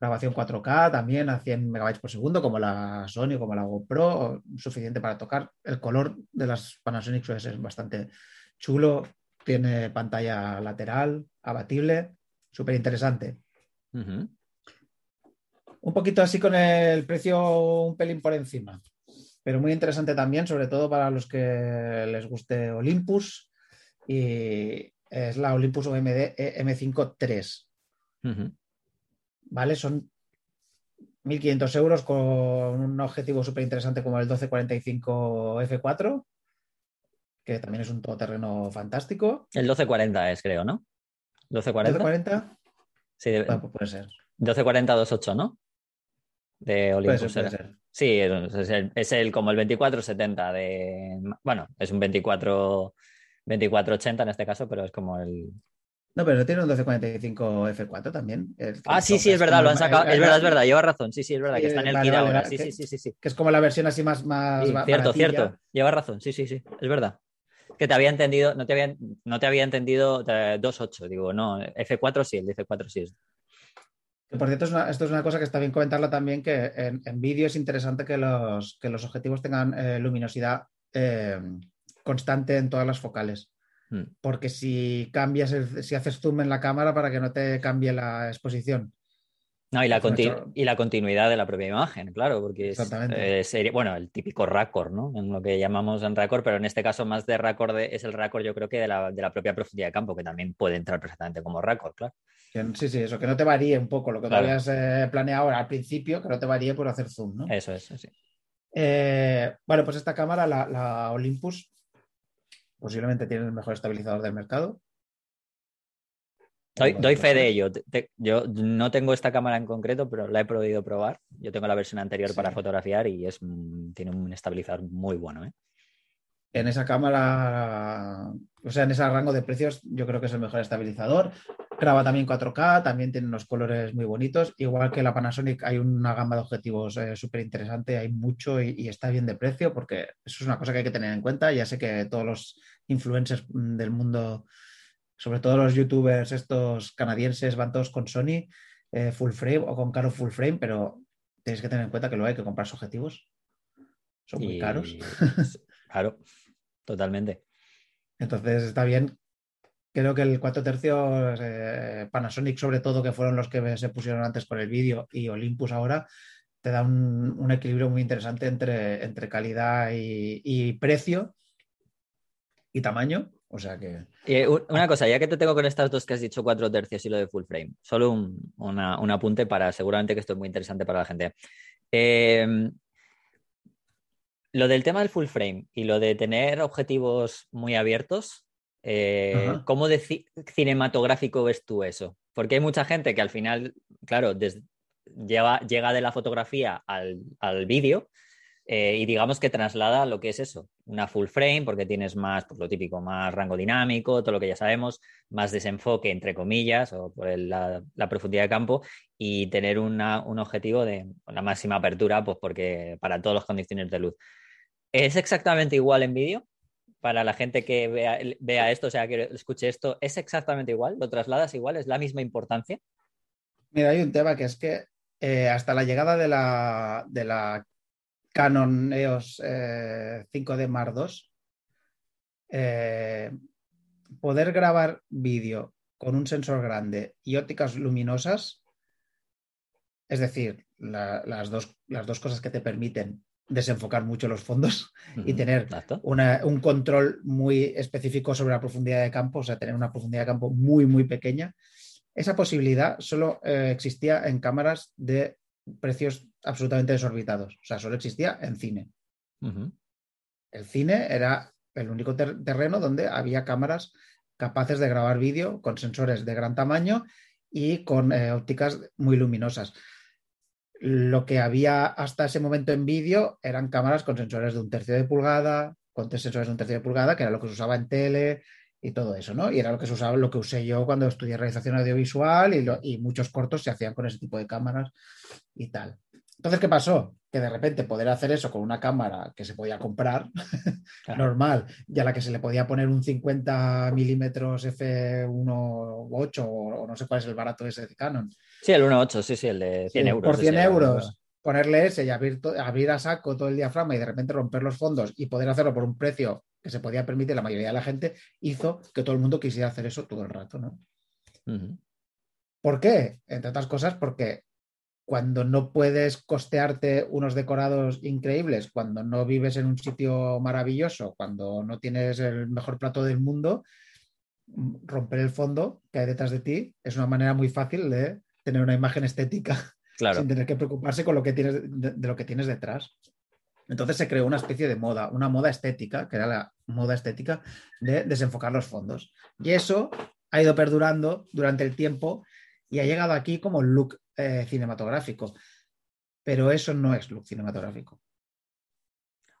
Grabación 4K también a 100 megabytes por segundo, como la Sony, como la GoPro, suficiente para tocar. El color de las Panasonic ser bastante chulo. Tiene pantalla lateral, abatible, súper interesante. Un poquito así con el precio un pelín por encima, pero muy interesante también, sobre todo para los que les guste Olympus. Y es la Olympus OMD M5 III, Ujú. ¿Vale? Son 1.500 euros con un objetivo súper interesante como el 1245 F4, que también es un todoterreno fantástico. El 1240 es, creo, ¿no? 1240. 1240, Sí, de- bueno, pues puede ser. 1240 28, ¿no? De Puede Olympus. ser, puede ser. Sí, es es el, es el- como el 2470 de. Bueno, es un 24 2480 en este caso, pero es como el. No, pero tiene un 1245 F4 también. Ah, sí, sí, es verdad, lo han sacado. el- Es verdad, es verdad, lleva razón. Sí, sí, es verdad, que está en el vale, ahora. Sí, sí, sí, sí, que es como la versión así más, más cierto, cierto. Lleva razón, sí, sí, sí. Es verdad. Que te había entendido, no te había, no te había entendido eh, 2.8. Digo, no, F4 sí, el de F4 sí es. Por cierto, esto es una cosa que está bien comentarla también, que en, en vídeo es interesante que los, que los objetivos tengan eh, luminosidad eh, constante en todas las focales. Mm. Porque si cambias, el- si haces zoom en la cámara para que no te cambie la exposición. No, y la, mucho- y la continuidad de la propia imagen, claro, porque es, eh, bueno, el típico raccord, ¿no? En lo que llamamos en raccord, pero en este caso más de raccord de- es el raccord, yo creo que de la, de la propia profundidad de campo, que también puede entrar perfectamente como raccord, claro. Sí, sí, eso, que no te varíe un poco lo que Claro. tú habías eh, planeado al principio, que no te varíe por hacer zoom, ¿no? Eso es, sí. Eh, bueno, pues esta cámara, la, la Olympus, posiblemente tiene el mejor estabilizador del mercado. Doy, fe de ello. Te- te- yo no tengo esta cámara en concreto, pero la he podido probar. Yo tengo la versión anterior Sí. para fotografiar y es, mm, tiene un estabilizador muy bueno, ¿eh? En esa cámara, o sea, en ese rango de precios, yo creo que es el mejor estabilizador. Graba también 4K, también tiene unos colores muy bonitos. Igual que la Panasonic, hay una gama de objetivos súper interesante, hay mucho y, y está bien de precio, porque eso es una cosa que hay que tener en cuenta. Ya sé que todos los influencers mm, del mundo, sobre todo los youtubers estos canadienses, van todos con Sony eh, full frame o con caro full frame, pero tenéis que tener en cuenta que luego hay que comprar objetivos. Son muy Y- caros. (laughs) Claro, totalmente. Entonces está bien. Creo que el 4 tercios, eh, Panasonic sobre todo, que fueron los que se pusieron antes con el vídeo, y Olympus ahora, te da un, un equilibrio muy interesante entre, entre calidad y, y precio y tamaño. O sea que Y, u- una cosa, ya que te tengo con estas dos que has dicho, cuatro tercios y lo de full frame, solo un, una- un apunte para seguramente que esto es muy interesante para la gente. Eh, lo del tema del full frame y lo de tener objetivos muy abiertos, eh. ¿cómo de ci- cinematográfico ves tú eso? Porque hay mucha gente que al final, claro, lleva- llega de la fotografía al, al vídeo eh, y digamos que traslada lo que es eso, una full frame, porque tienes más, pues lo típico, más rango dinámico, todo lo que ya sabemos, más desenfoque, entre comillas, o por el- la, la profundidad de campo, y tener una- un objetivo de la máxima apertura, pues porque para todas las condiciones de luz. ¿Es exactamente igual en vídeo? Para la gente que vea, esto, o sea, que escuche esto, ¿es exactamente igual? ¿Lo trasladas igual? ¿Es la misma importancia? Mira, hay un tema que es que eh, hasta la llegada de la, de la Canon EOS eh, 5D Mark II, eh, poder grabar vídeo con un sensor grande y ópticas luminosas, es decir, la- las, dos, las dos cosas que te permiten desenfocar mucho los fondos y tener una- un control muy específico sobre la profundidad de campo, o sea, tener una profundidad de campo muy, muy pequeña. Esa posibilidad solo eh, existía en cámaras de precios absolutamente desorbitados, o sea, solo existía en cine. El cine era el único ter- terreno donde había cámaras capaces de grabar vídeo con sensores de gran tamaño y con eh, ópticas muy luminosas. Lo que había hasta ese momento en vídeo eran cámaras con sensores de un tercio de pulgada, con tres sensores de un tercio de pulgada, que era lo que se usaba en tele y todo eso, ¿no? Y era lo que se usaba, lo que usé yo cuando estudié realización audiovisual y, lo- y muchos cortos se hacían con ese tipo de cámaras y tal. Entonces, ¿qué pasó? Que de repente poder hacer eso con una cámara que se podía comprar, (laughs) Claro. normal, y a la que se le podía poner un 50 milímetros f1.8 o, o no sé cuál es el barato ese de Canon. Sí, el 1.8, sí, sí, el de 100 Sí, euros. Por 100 ese, euros, ponerle ese y abrir, abrir a saco todo el diafragma y de repente romper los fondos y poder hacerlo por un precio que se podía permitir la mayoría de la gente, hizo que todo el mundo quisiera hacer eso todo el rato, ¿no? ¿Por qué? Entre otras cosas, porque cuando no puedes costearte unos decorados increíbles, cuando no vives en un sitio maravilloso, cuando no tienes el mejor plato del mundo, mm, romper el fondo que hay detrás de ti es una manera muy fácil de tener una imagen estética (laughs) Claro. sin tener que preocuparse con lo que tienes de, de lo que tienes detrás. Entonces se creó una especie de moda, una moda estética, que era la moda estética de desenfocar los fondos. Y eso ha ido perdurando durante el tiempo y ha llegado aquí como look eh, cinematográfico. Pero eso no es look cinematográfico.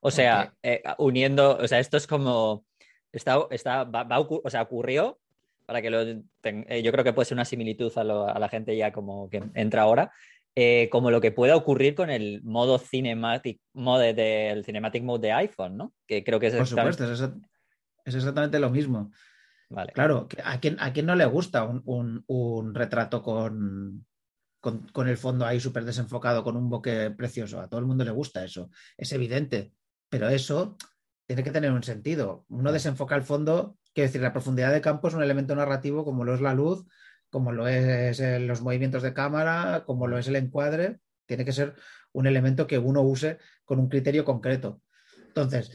O sea, eh, uniendo, o sea, esto es como, está, está, va, va o sea, ocurrió, para que lo, ten- eh, yo creo que puede ser una similitud a, lo- a la gente ya como que entra ahora, eh, como lo que pueda ocurrir con el modo cinematic mode del cinematic mode de iPhone, ¿no? Que creo que es Por exactamente- supuesto, es, exa- es exactamente lo mismo. Vale. Claro, ¿a quién, a quién no le gusta un, un- un retrato con, con, con el fondo ahí súper desenfocado, con un bokeh precioso? A todo el mundo le gusta eso, es evidente, pero eso tiene que tener un sentido. Uno desenfoca el fondo, quiero decir, la profundidad de campo es un elemento narrativo como lo es la luz, como lo es eh, los movimientos de cámara, como lo es el encuadre, tiene que ser un elemento que uno use con un criterio concreto. Entonces,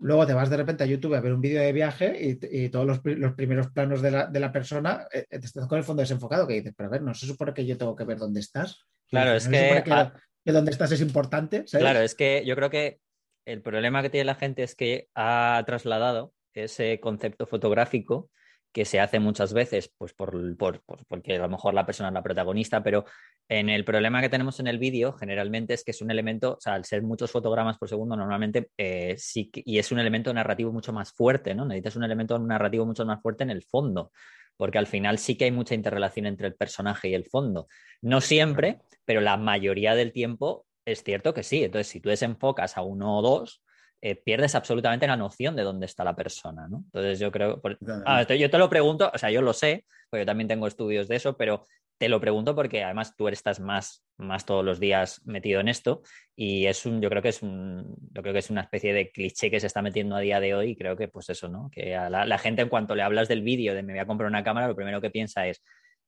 Luego te vas de repente a YouTube a ver un vídeo de viaje y, y todos los, los primeros planos de la, de la persona eh, te estás con el fondo desenfocado que dices, pero a ver, no se supone que yo tengo que ver dónde estás. Claro, dices, es ¿no que- supone ah. que dónde estás es importante. ¿sabes? Claro, es que yo creo que el problema que tiene la gente es que ha trasladado ese concepto fotográfico que se hace muchas veces, pues por, por- por- porque a lo mejor la persona es la protagonista, pero en el problema que tenemos en el vídeo generalmente es que es un elemento, o sea, al ser muchos fotogramas por segundo, normalmente eh, sí que- y es un elemento narrativo mucho más fuerte, ¿no? Necesitas un elemento narrativo mucho más fuerte en el fondo, porque al final sí que hay mucha interrelación entre el personaje y el fondo. No siempre, pero la mayoría del tiempo es cierto que sí. Entonces, si tú desenfocas a uno o dos, eh, pierdes absolutamente la noción de dónde está la persona, ¿no? Entonces, yo creo. por- Ah, yo te lo pregunto, o sea, yo lo sé, porque yo también tengo estudios de eso, pero te lo pregunto porque además tú estás más, más todos los días metido en esto y es un, yo creo que es un, yo creo que es una especie de cliché que se está metiendo a día de hoy y creo que pues eso, ¿no? Que a la, gente en cuanto le hablas del vídeo de me voy a comprar una cámara, lo primero que piensa es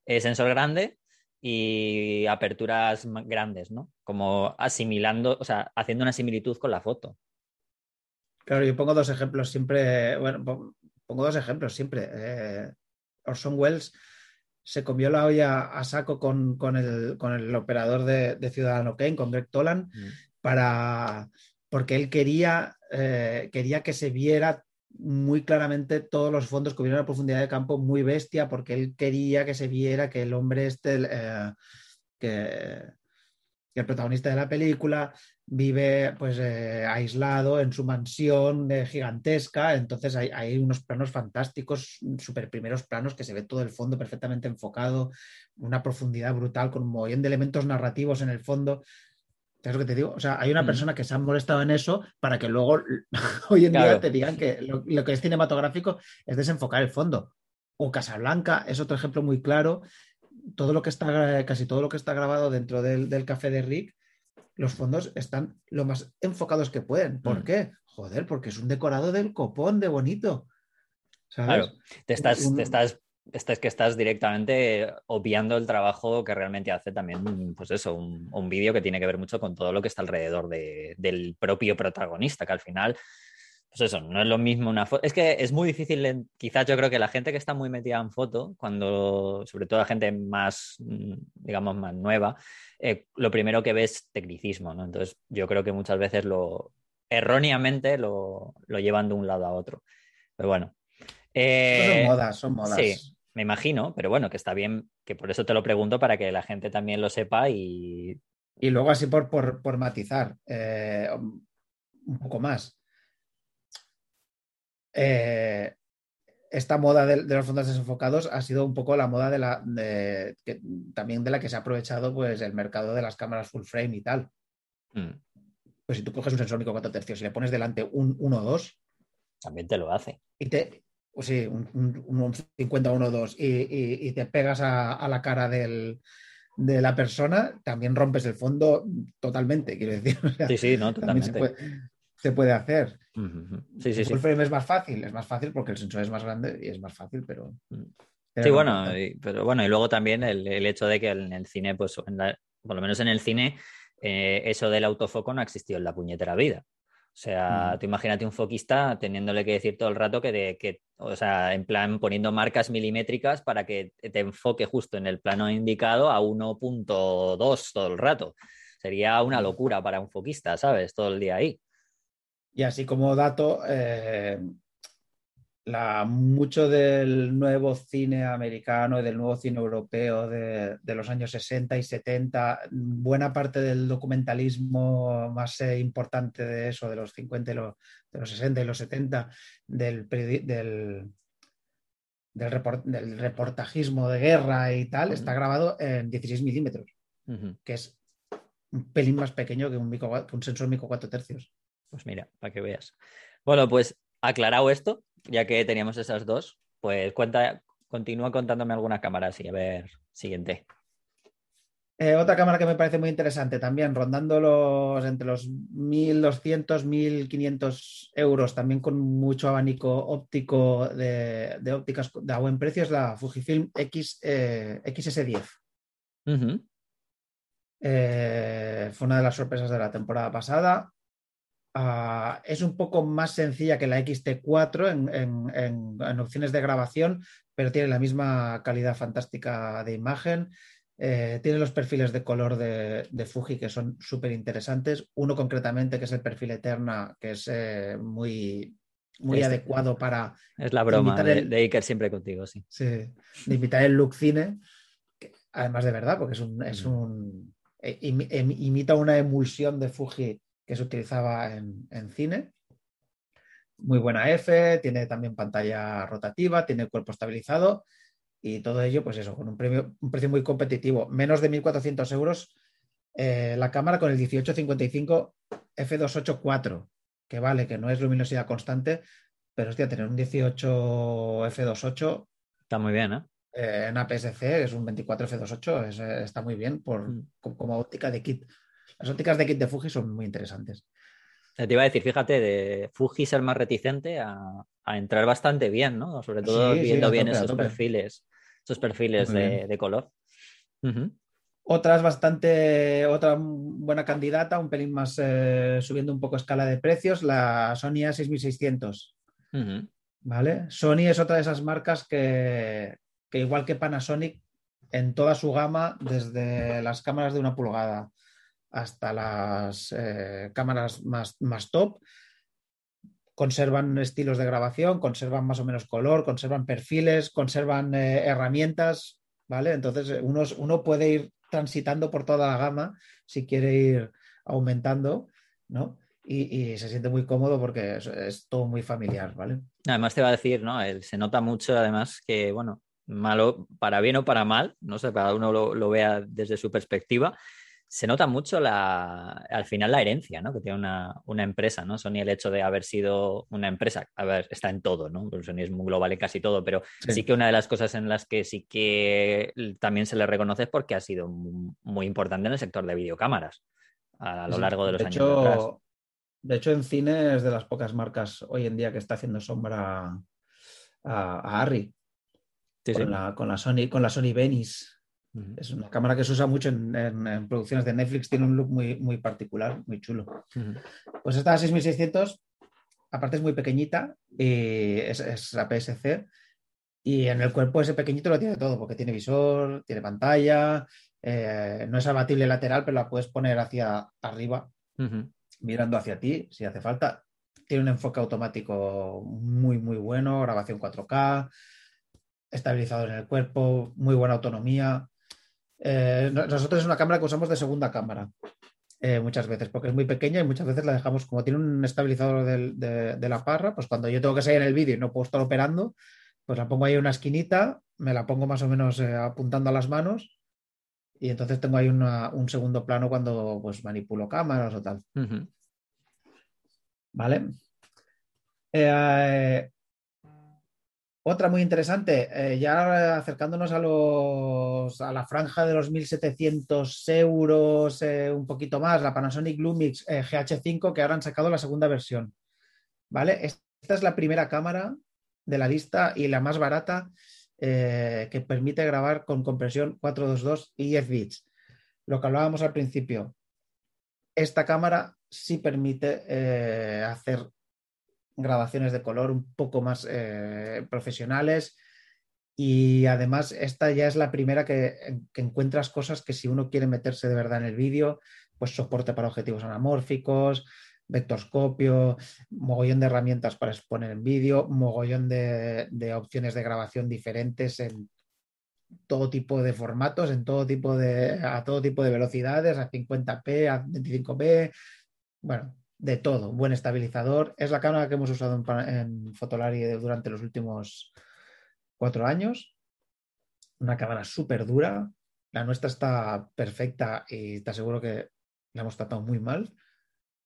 eh, sensor grande y aperturas grandes, ¿no? Como asimilando, o sea, haciendo una similitud con la foto. Claro, yo pongo dos ejemplos siempre, bueno, pon- pongo dos ejemplos siempre. Eh, Orson Welles se comió la olla a saco con, con el, con el operador de, de Ciudadano Kane, con Greg Tolan, para, porque él quería, eh, quería que se viera muy claramente todos los fondos, que hubiera una profundidad de campo muy bestia, porque él quería que se viera que el hombre este, eh, que, que el protagonista de la película vive pues eh, aislado en su mansión eh, gigantesca, entonces hay, hay unos planos fantásticos, super primeros planos que se ve todo el fondo perfectamente enfocado, una profundidad brutal con un montón de elementos narrativos en el fondo. ¿Sabes lo que te digo? O sea, hay una Mm. persona que se ha molestado en eso para que luego (laughs) hoy en Claro. día te digan que lo, lo que es cinematográfico es desenfocar el fondo. O Casablanca es otro ejemplo muy claro. Todo lo que está, casi todo lo que está grabado dentro del, del café de Rick, los fondos están lo más enfocados que pueden. ¿Por Mm. qué? Joder, porque es un decorado del copón de bonito. ¿Sabes? Claro, te estás, Un- te estás, estás que estás directamente obviando el trabajo que realmente hace también, pues eso, un, un vídeo que tiene que ver mucho con todo lo que está alrededor de- del propio protagonista, que al final, pues eso, no es lo mismo una foto. Es que es muy difícil, en- quizás yo creo que la gente que está muy metida en foto, cuando, sobre todo la gente más, mm, digamos, más nueva, eh, lo primero que ve es tecnicismo, ¿no? Entonces, yo creo que muchas veces lo erróneamente lo, lo llevan de un lado a otro. Pero bueno. Esto Eh, son modas, son modas. sí. me imagino, pero bueno, que está bien, que por eso te lo pregunto para que la gente también lo sepa y Y luego así por, por, por matizar eh, un poco más. Eh, esta moda de, los fondos desenfocados ha sido un poco la moda de la de, que, también de la que se ha aprovechado pues el mercado de las cámaras full frame y tal. Mm. Pues si tú coges un sensor único 4 tercios y le pones delante un 1 2 también te lo hace. Y te, pues sí, un, un, 50 1 2 y, y, te pegas a, la cara del, de la persona, también rompes el fondo totalmente, quiero decir. sí, sí, no, totalmente se puede hacer. Sí, sí, el frame es más fácil, es más fácil porque el sensor es más grande y es más fácil, pero. Mm. sí, bueno, y, pero bueno, y luego también el, hecho de que en el cine, pues, por lo menos en el cine, eh, eso del autofoco no ha existido en la puñetera vida. O sea, tú imagínate un foquista teniéndole que decir todo el rato que, de, que, o sea, en plan poniendo marcas milimétricas para que te enfoque justo en el plano indicado a 1.2 todo el rato. Sería una locura para un foquista, ¿sabes? Todo el día ahí. Y así como dato, eh, la, mucho del nuevo cine americano y del nuevo cine europeo de, los años 60 y 70, buena parte del documentalismo más eh, importante de eso, de los 50 y los, de los 60 y los 70, del, del, del, reportajismo de guerra y tal, está grabado en 16 milímetros, que es un pelín más pequeño que un, micro, que un sensor micro 4 tercios. Pues mira, para que veas. Bueno, pues aclarado esto, ya que teníamos esas dos, pues cuenta, continúa contándome alguna cámara así, a ver, siguiente. Eh, otra cámara que me parece muy interesante también, rondando los entre los 1.200, 1.500 euros, también con mucho abanico óptico de, ópticas de buen precio, es la Fujifilm X, eh, XS10. Eh, fue una de las sorpresas de la temporada pasada. Ah, es un poco más sencilla que la XT4 en, opciones de grabación, pero tiene la misma calidad fantástica de imagen. Eh, tiene los perfiles de color de, Fuji que son súper interesantes. Uno concretamente que es el perfil Eterna, que es eh, muy, muy este, adecuado para... Es la broma de, de, Iker siempre contigo, sí. Sí, de imitar el look cine, además de verdad, porque es un... Es un eh, imita una emulsión de Fuji que se utilizaba en, cine. Muy buena F, tiene también pantalla rotativa, tiene cuerpo estabilizado y todo ello, pues eso, con un, premio, un precio muy competitivo. Menos de 1.400 euros eh, la cámara con el 1855 f284, que vale, que no es luminosidad constante, pero hostia, tener un 18 f2.8 está muy bien, ¿eh? eh en APS-C es un 24 f2.8, eh, está muy bien por, mm. como óptica de kit. Las ópticas de kit de Fuji son muy interesantes. Te iba a decir, fíjate, de Fuji ser más reticente a, entrar bastante bien, ¿no? Sobre todo viendo bien esos perfiles, esos perfiles de, color. Otra es bastante, otra buena candidata, un pelín más eh, subiendo un poco escala de precios, la Sony A6600. ¿Vale? Sony es otra de esas marcas que, que, igual que Panasonic, en toda su gama, desde las cámaras de una pulgada hasta las eh, cámaras más, más top, conservan estilos de grabación, conservan más o menos color, conservan perfiles, conservan eh, herramientas, ¿vale? Entonces uno, uno, puede ir transitando por toda la gama si quiere ir aumentando, ¿no? Y, se siente muy cómodo porque es, todo muy familiar, ¿vale? Además te va a decir, ¿no? se nota mucho además que, bueno, malo, para bien o para mal, no sé, para uno lo, lo vea desde su perspectiva, se nota mucho la, al final la herencia ¿no? que tiene una, empresa, ¿no? Sony el hecho de haber sido una empresa, a ver, está en todo, ¿no? Sony es muy global en casi todo, pero sí. que una de las cosas en las que sí que también se le reconoce es porque ha sido muy, importante en el sector de videocámaras a lo largo de los años. De hecho, en cine es de las pocas marcas hoy en día que está haciendo sombra a, Harry. con, La, con, la, Sony, con la Sony Venice. Es una cámara que se usa mucho en, producciones de Netflix, tiene un look muy, muy particular, muy chulo. Pues esta 6600, aparte es muy pequeñita, y es, es APS-C, y en el cuerpo ese pequeñito lo tiene todo, porque tiene visor, tiene pantalla, eh, no es abatible lateral, pero la puedes poner hacia arriba, mirando hacia ti, si hace falta. Tiene un enfoque automático muy, muy bueno, grabación 4K, estabilizador en el cuerpo, muy buena autonomía. Eh, nosotros es una cámara que usamos de segunda cámara eh, muchas veces, porque es muy pequeña y muchas veces la dejamos, como tiene un estabilizador de, la parra, pues cuando yo tengo que salir en el vídeo y no puedo estar operando, pues la pongo ahí en una esquinita, me la pongo más o menos eh, apuntando a las manos y entonces tengo ahí una- un segundo plano cuando pues manipulo cámaras o tal. ¿Vale? Eh, otra muy interesante, eh, ya acercándonos a, los, a la franja de los 1.700 euros, eh, un poquito más, la Panasonic Lumix eh, GH5, que ahora han sacado la segunda versión. ¿Vale? Esta es la primera cámara de la lista y la más barata que permite grabar con compresión 422 y 10 bits. Lo que hablábamos al principio, esta cámara sí permite hacer grabaciones de color un poco más eh, profesionales. Y además esta ya es la primera que, que encuentras cosas que si uno quiere meterse de verdad en el vídeo, pues soporte para objetivos anamórficos, vectorscopio, mogollón de herramientas para exponer en vídeo, mogollón de, de opciones de grabación diferentes en todo tipo de formatos, en todo tipo de, a todo tipo de velocidades, a 50p, a 25p, bueno, de todo, buen estabilizador. Es la cámara que hemos usado en, en Fotolari durante los últimos cuatro años. Una cámara súper dura. La nuestra está perfecta y te aseguro que la hemos tratado muy mal.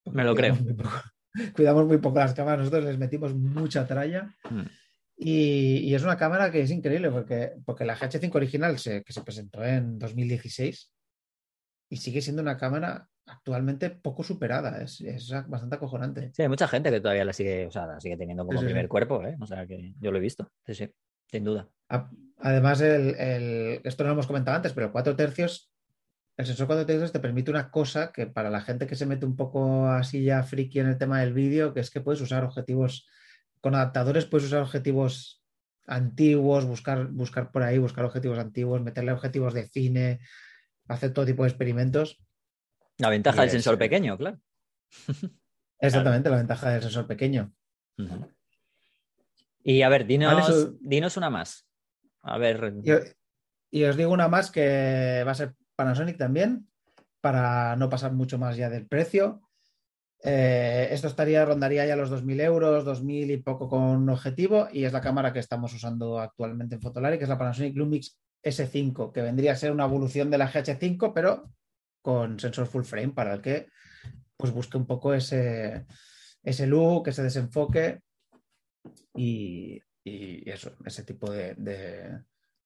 Me lo creo. Cuidamos muy poco, (laughs) cuidamos muy poco las cámaras, nosotros les metimos mucha tralla. Mm. Y, y es una cámara que es increíble porque, porque la GH5 original se, que se presentó en 2016 y sigue siendo una cámara actualmente poco superada. Es, es bastante acojonante. Sí, hay mucha gente que todavía la sigue, o sea, la sigue teniendo como Sí, primer sí. cuerpo, ¿eh? O sea, que yo lo he visto. Sí, sí, sin duda. Además, el, el- esto no lo hemos comentado antes, pero 4 tercios, el sensor 4 tercios te permite una cosa que para la gente que se mete un poco así ya friki en el tema del vídeo, que es que puedes usar objetivos con adaptadores, puedes usar objetivos antiguos, buscar, buscar por ahí, buscar objetivos antiguos, meterle objetivos de cine, hacer todo tipo de experimentos. La ventaja del sensor eh, pequeño, claro. (laughs) Exactamente, la ventaja del sensor pequeño. Y a ver, dinos, Vale, eso- dinos una más. A ver, Y, y os digo una más que va a ser Panasonic también, para no pasar mucho más ya del precio. Eh, esto estaría, rondaría ya los 2.000 euros, 2.000 y poco con objetivo, y es la cámara que estamos usando actualmente en Fotolari, que es la Panasonic Lumix S5, que vendría a ser una evolución de la GH5, pero con sensor full frame, para el que pues busque un poco ese, ese look, ese desenfoque y, y eso, ese tipo de, de-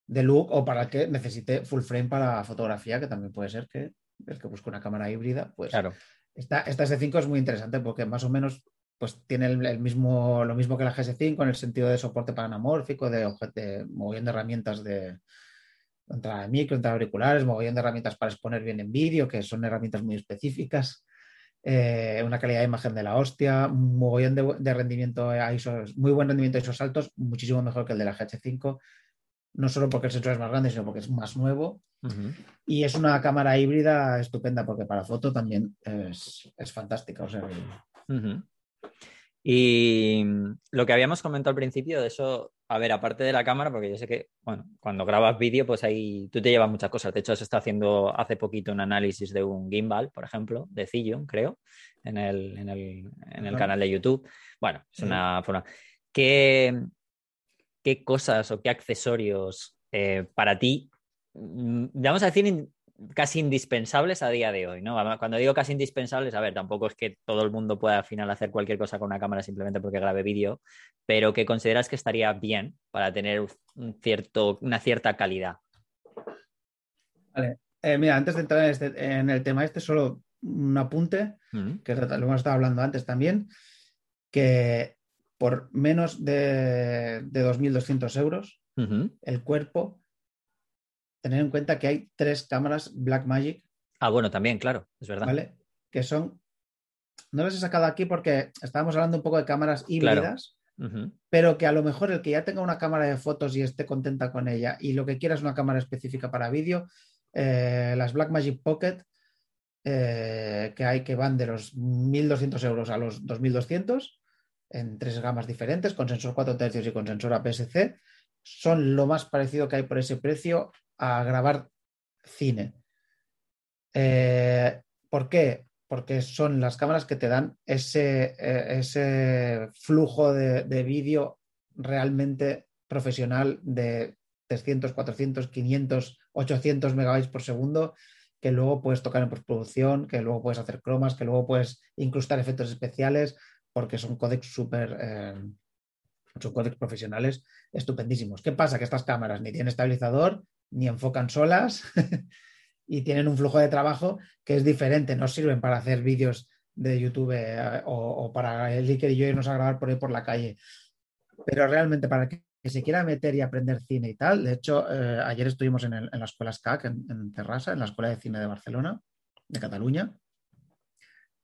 de look, o para el que necesite full frame para fotografía, que también puede ser que el que busque una cámara híbrida, pues claro. esta, esta S5 es muy interesante porque más o menos pues tiene el, el mismo, lo mismo que la GS5 en el sentido de soporte para anamórfico, de, de de herramientas de entrada de micro, entrada de auriculares, mogollón de herramientas para exponer bien en vídeo, que son herramientas muy específicas, eh, una calidad de imagen de la hostia, un mogollón de, de rendimiento a ISO, muy buen rendimiento a ISOs altos, muchísimo mejor que el de la GH5, no solo porque el sensor es más grande, sino porque es más nuevo y es una cámara híbrida estupenda porque para foto también es, es fantástica. O sea. Y mm, lo que habíamos comentado al principio de eso, a ver, aparte de la cámara, porque yo sé que, bueno, cuando grabas vídeo, pues ahí tú te llevas muchas cosas. De hecho, se está haciendo hace poquito un análisis de un gimbal, por ejemplo, de Zillion, creo, en el, en el, en el canal de YouTube. Bueno, es una forma. ¿Qué, qué cosas o qué accesorios eh, para ti, mm, vamos a decir, casi indispensables a día de hoy, ¿no? Cuando digo casi indispensables, a ver, tampoco es que todo el mundo pueda al final hacer cualquier cosa con una cámara simplemente porque grabe vídeo, pero que consideras que estaría bien para tener un cierto, una cierta calidad. Vale. Eh, mira, antes de entrar en, este- en el tema este, solo un apunte, Mm, que lo hemos estado hablando antes también, que por menos de, de 2.200 euros el cuerpo, tener en cuenta que hay tres cámaras Blackmagic, Ah, bueno, también, claro, es verdad. ¿vale? Que son, no las he sacado aquí porque estábamos hablando un poco de cámaras híbridas. Pero que a lo mejor el que ya tenga una cámara de fotos y esté contenta con ella y lo que quiera es una cámara específica para vídeo, eh, las Blackmagic Pocket, eh, que hay que van de los 1.200 euros a los 2.200 en tres gamas diferentes, con sensor 4 tercios y con sensor APS-C, son lo más parecido que hay por ese precio a grabar cine. Eh, ¿Por qué? Porque son las cámaras que te dan ese, eh, ese flujo de, de vídeo realmente profesional de 300, 400, 500, 800 megabytes por segundo que luego puedes tocar en postproducción, que luego puedes hacer cromas, que luego puedes incrustar efectos especiales, porque son códecs súper, eh, son códecs profesionales estupendísimos. ¿Qué pasa? Que estas cámaras ni tienen estabilizador, ni enfocan solas (laughs) y tienen un flujo de trabajo que es diferente, no sirven para hacer vídeos de YouTube eh, o, para el Iker y yo irnos a grabar por ahí por la calle. Pero realmente para que se quiera meter y aprender cine y tal, de hecho, eh, ayer estuvimos en, la escuela SCAC en, Terrassa, en la Escuela de Cine de Barcelona, de Cataluña,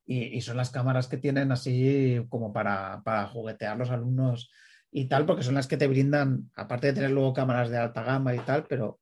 y, son las cámaras que tienen así como para, para, juguetear los alumnos y tal, porque son las que te brindan, aparte de tener luego cámaras de alta gama y tal, pero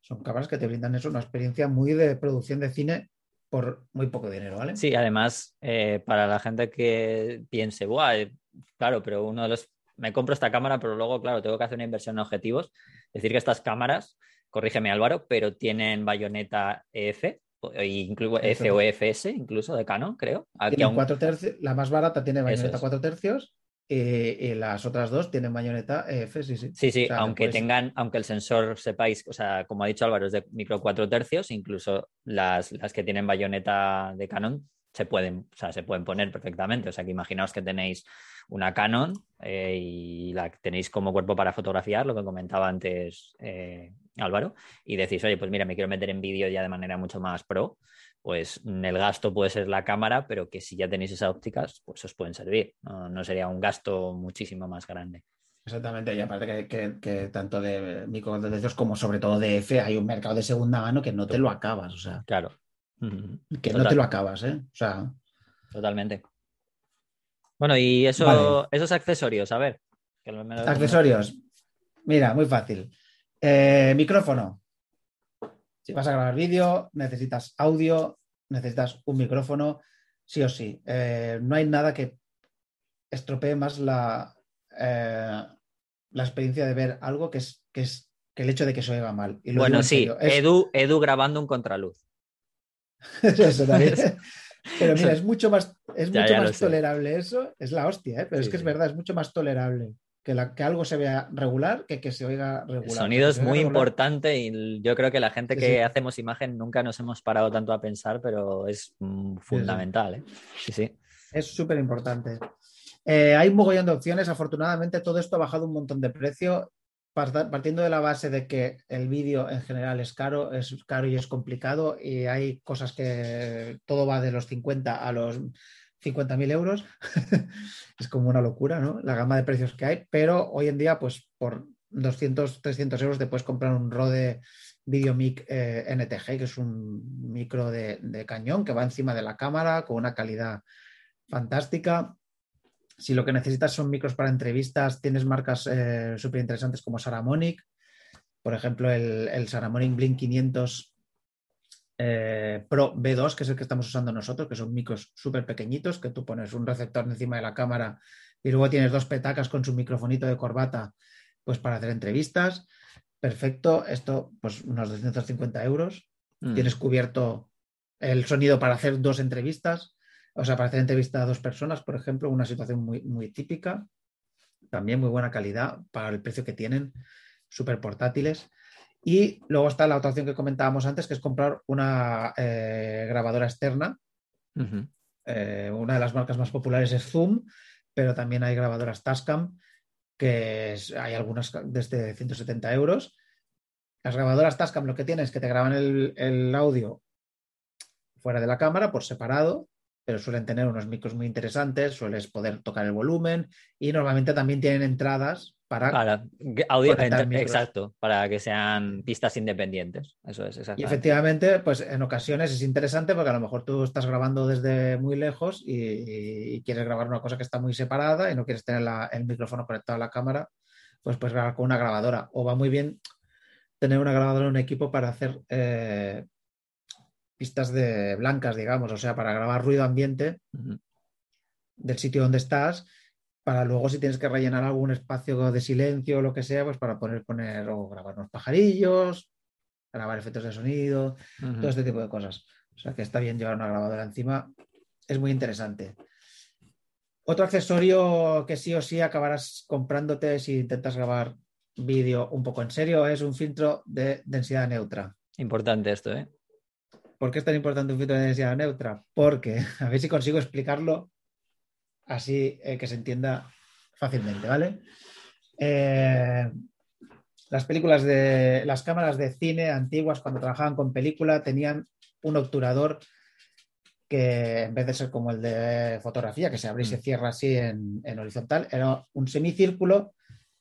son cámaras que te brindan eso, una experiencia muy de producción de cine por muy poco dinero, ¿vale? Sí, además, eh, para la gente que piense, Buah, eh, claro, pero uno de los. Me compro esta cámara, pero luego, claro, tengo que hacer una inversión en objetivos. Decir que estas cámaras, corrígeme Álvaro, pero tienen bayoneta EF, incluso F o EFS, incluso de Canon, creo. Aquí aún... tercios, la más barata tiene bayoneta 4 tercios eh, y las otras dos tienen bayoneta EF, sí, sí. Sí, sí, aunque tengan, aunque el sensor sepáis, o sea, como ha dicho Álvaro, es de micro 4 tercios, incluso las, las que tienen bayoneta de Canon se pueden, o sea, se pueden poner perfectamente. O sea, que imaginaos que tenéis una Canon eh, y la tenéis como cuerpo para fotografiar, lo que comentaba antes eh, Álvaro, y decís, oye, pues mira, me quiero meter en vídeo ya de manera mucho más pro pues el gasto puede ser la cámara, pero que si ya tenéis esas ópticas, pues os pueden servir. No, sería un gasto muchísimo más grande. Exactamente, y aparte que, tanto de microcondensadores como sobre todo de F hay un mercado de segunda mano que no te lo acabas, o sea. Claro. (laughs) Que no te lo acabas, ¿eh? O sea. Totalmente. Bueno, y eso, esos accesorios, a ver. accesorios. Mira, muy fácil. Eh, micrófono. Si vas a grabar vídeo, necesitas audio, necesitas un micrófono, sí o sí. Eh, no hay nada que estropee más la, eh, la experiencia de ver algo que es, que es que el hecho de que se oiga mal. bueno, sí, Edu, Edu grabando un contraluz. (laughs) eso también. (laughs) Pero mira, es mucho más, es mucho más tolerable eso. Es la hostia, ¿eh? pero es que es verdad, es mucho más tolerable que, la, que algo se vea regular que que se oiga regular. El sonido es muy importante y yo creo que la gente que hacemos imagen nunca nos hemos parado tanto a pensar, pero es mm, fundamental. ¿eh? Sí, sí. Es súper importante. Eh, hay un mogollón de opciones. Afortunadamente, todo esto ha bajado un montón de precio. Partiendo de la base de que el vídeo en general es caro, es caro y es complicado, y hay cosas que todo va de los 50 a los 50.000 euros. (laughs) es como una locura, ¿no? La gama de precios que hay, pero hoy en día, pues por 200, 300 euros te puedes comprar un Rode VideoMic eh, NTG, que es un micro de, cañón que va encima de la cámara con una calidad fantástica. Si lo que necesitas son micros para entrevistas, tienes marcas eh, súper interesantes como Saramonic. Por ejemplo, el, Saramonic Blink 500 eh, Pro B2, que es el que estamos usando nosotros, que son micros súper pequeñitos, que tú pones un receptor encima de la cámara y luego tienes dos petacas con su microfonito de corbata, pues para hacer entrevistas. Perfecto, esto pues unos 250 euros. Mm. Tienes cubierto el sonido para hacer dos entrevistas, o sea, para hacer entrevista a dos personas, por ejemplo, una situación muy, muy típica. También muy buena calidad para el precio que tienen, súper portátiles. Y luego está la otra opción que comentábamos antes, que es comprar una eh, grabadora externa. Eh, una de las marcas más populares es Zoom, pero también hay grabadoras Tascam, que hay algunas desde 170 euros. Las grabadoras Tascam lo que tienen es que te graban el audio fuera de la cámara por separado pero suelen tener unos micros muy interesantes, sueles poder tocar el volumen y normalmente también tienen entradas para, audio, exacto, para que sean pistas independientes. Eso es, Y efectivamente, pues en ocasiones es interesante porque a lo mejor tú estás grabando desde muy lejos y, quieres grabar una cosa que está muy separada y no quieres tener el micrófono conectado a la cámara, pues puedes grabar con una grabadora. O va muy bien tener una grabadora en un equipo para hacer eh, pistas de blancas, digamos, o sea, para grabar ruido ambiente del sitio donde estás, para luego si tienes que rellenar algún espacio de silencio o lo que sea, pues para poner, poner o grabar unos pajarillos, grabar efectos de sonido, todo este tipo de cosas. O sea, que está bien llevar una grabadora encima, es muy interesante. Otro accesorio que sí o sí acabarás comprándote si intentas grabar vídeo un poco en serio, es un filtro de densidad neutra. Importante esto, ¿eh? ¿Por qué es tan importante un filtro de densidad neutra? Porque, (laughs) a ver si consigo explicarlo así eh, que se entienda fácilmente, ¿vale? Eh, las películas de las cámaras de cine antiguas cuando trabajaban con película tenían un obturador que en vez de ser como el de fotografía, que se abre y se Mm. cierra así en, en horizontal, era un semicírculo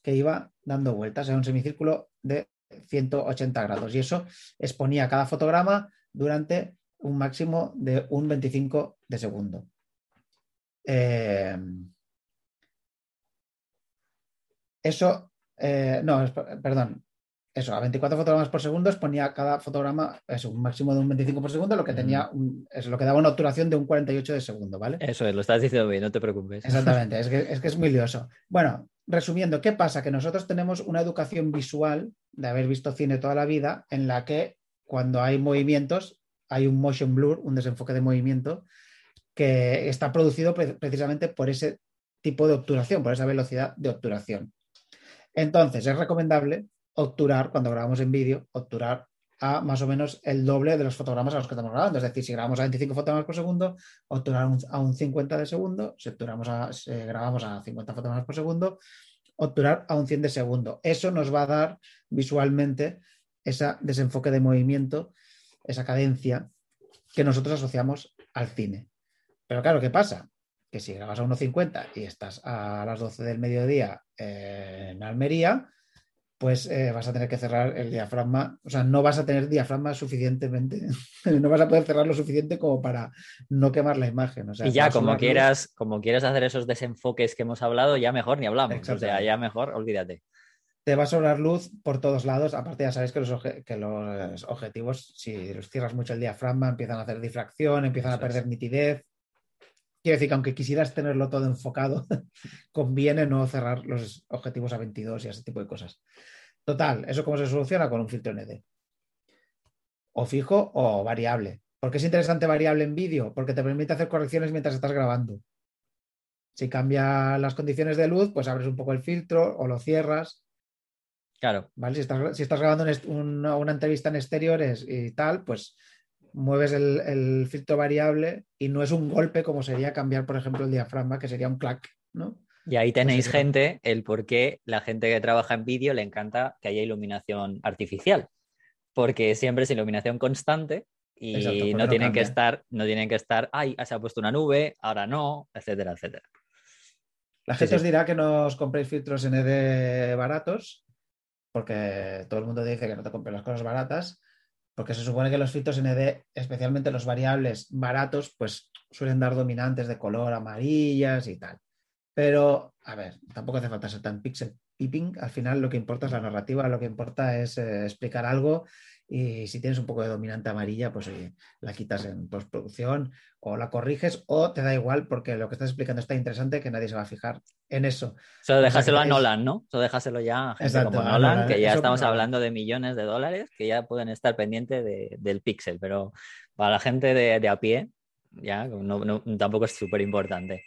que iba dando vueltas, era un semicírculo de 180 grados y eso exponía cada fotograma durante un máximo de un 25 de segundo. Eh, eso, eh, no, es- perdón, eso, a 24 fotogramas por segundo exponía cada fotograma eso, un máximo de un 25 por segundo, lo que tenía un- es lo que daba una obturación de un 48 de segundo, ¿vale? Eso es, lo estás diciendo bien, no te preocupes. Exactamente, (laughs) es que, es que es muy lioso. Bueno, resumiendo, ¿qué pasa? Que nosotros tenemos una educación visual de haber visto cine toda la vida en la que cuando hay movimientos hay un motion blur, un desenfoque de movimiento que está producido pre- precisamente por ese tipo de obturación, por esa velocidad de obturación. Entonces, es recomendable obturar, cuando grabamos en vídeo, obturar a más o menos el doble de los fotogramas a los que estamos grabando. Es decir, si grabamos a 25 fotogramas por segundo, obturar a un 50 de segundo, si, si grabamos a 50 fotogramas por segundo, obturar a un 100 de segundo. Eso nos va a dar visualmente ese desenfoque de movimiento, esa cadencia que nosotros asociamos al cine. Pero claro, ¿qué pasa? Que si grabas a 1.50 y estás a las 12 del mediodía eh, en Almería, pues eh, vas a tener que cerrar el diafragma, o sea, no vas a tener diafragma suficientemente, (laughs) no vas a poder cerrar lo suficiente como para no quemar la imagen. O sea, y ya, como luz. quieras, como quieras hacer esos desenfoques que hemos hablado, ya mejor ni hablamos. O sea, ya mejor, olvídate. te va a sobrar luz por todos lados. Aparte, ya sabéis que los, que los objetivos, si los cierras mucho el diafragma, empiezan a hacer difracción, empiezan a es. perder nitidez. Quiero decir que aunque quisieras tenerlo todo enfocado, (laughs) conviene no cerrar los objetivos a 22 y ese tipo de cosas. Total, ¿eso cómo se soluciona? Con un filtro ND. O fijo o variable. ¿Por qué es interesante variable en vídeo? Porque te permite hacer correcciones mientras estás grabando. Si cambian las condiciones de luz, pues abres un poco el filtro o lo cierras. Claro, ¿vale? Si estás, si estás grabando un est- una, una entrevista en exteriores y tal, pues mueves el, el filtro variable y no es un golpe como sería cambiar, por ejemplo, el diafragma, que sería un clac, ¿no? y ahí tenéis gente, el por qué la gente que trabaja en vídeo le encanta que haya iluminación artificial. Porque siempre es iluminación constante y Exacto, no no tienen que estar, no tienen que estar, ay, se ha puesto una nube, ahora no, etcétera, etcétera. La gente sí. os dirá que no os compréis filtros ND baratos, porque todo el mundo dice que no te compres las cosas baratas, porque se supone que los filtros ND, especialmente los variables baratos, pues suelen dar dominantes de color amarillas y tal. Pero, a ver, tampoco hace falta ser tan pixel peeping. Al final lo que importa es la narrativa, lo que importa es eh, explicar algo y si tienes un poco de dominante amarilla, pues oye, la quitas en postproducción o la corriges o te da igual porque lo que estás explicando está interesante que nadie se va a fijar en eso. Solo O sea, déjaselo que a Nolan, ¿no? Solo déjaselo ya a gente Exacto, como Nolan, Nolan, que ya eso estamos Nolan. hablando de millones de dólares que ya pueden estar pendientes de- del píxel, pero para la gente de, de a pie, ya no, no- tampoco es súper importante.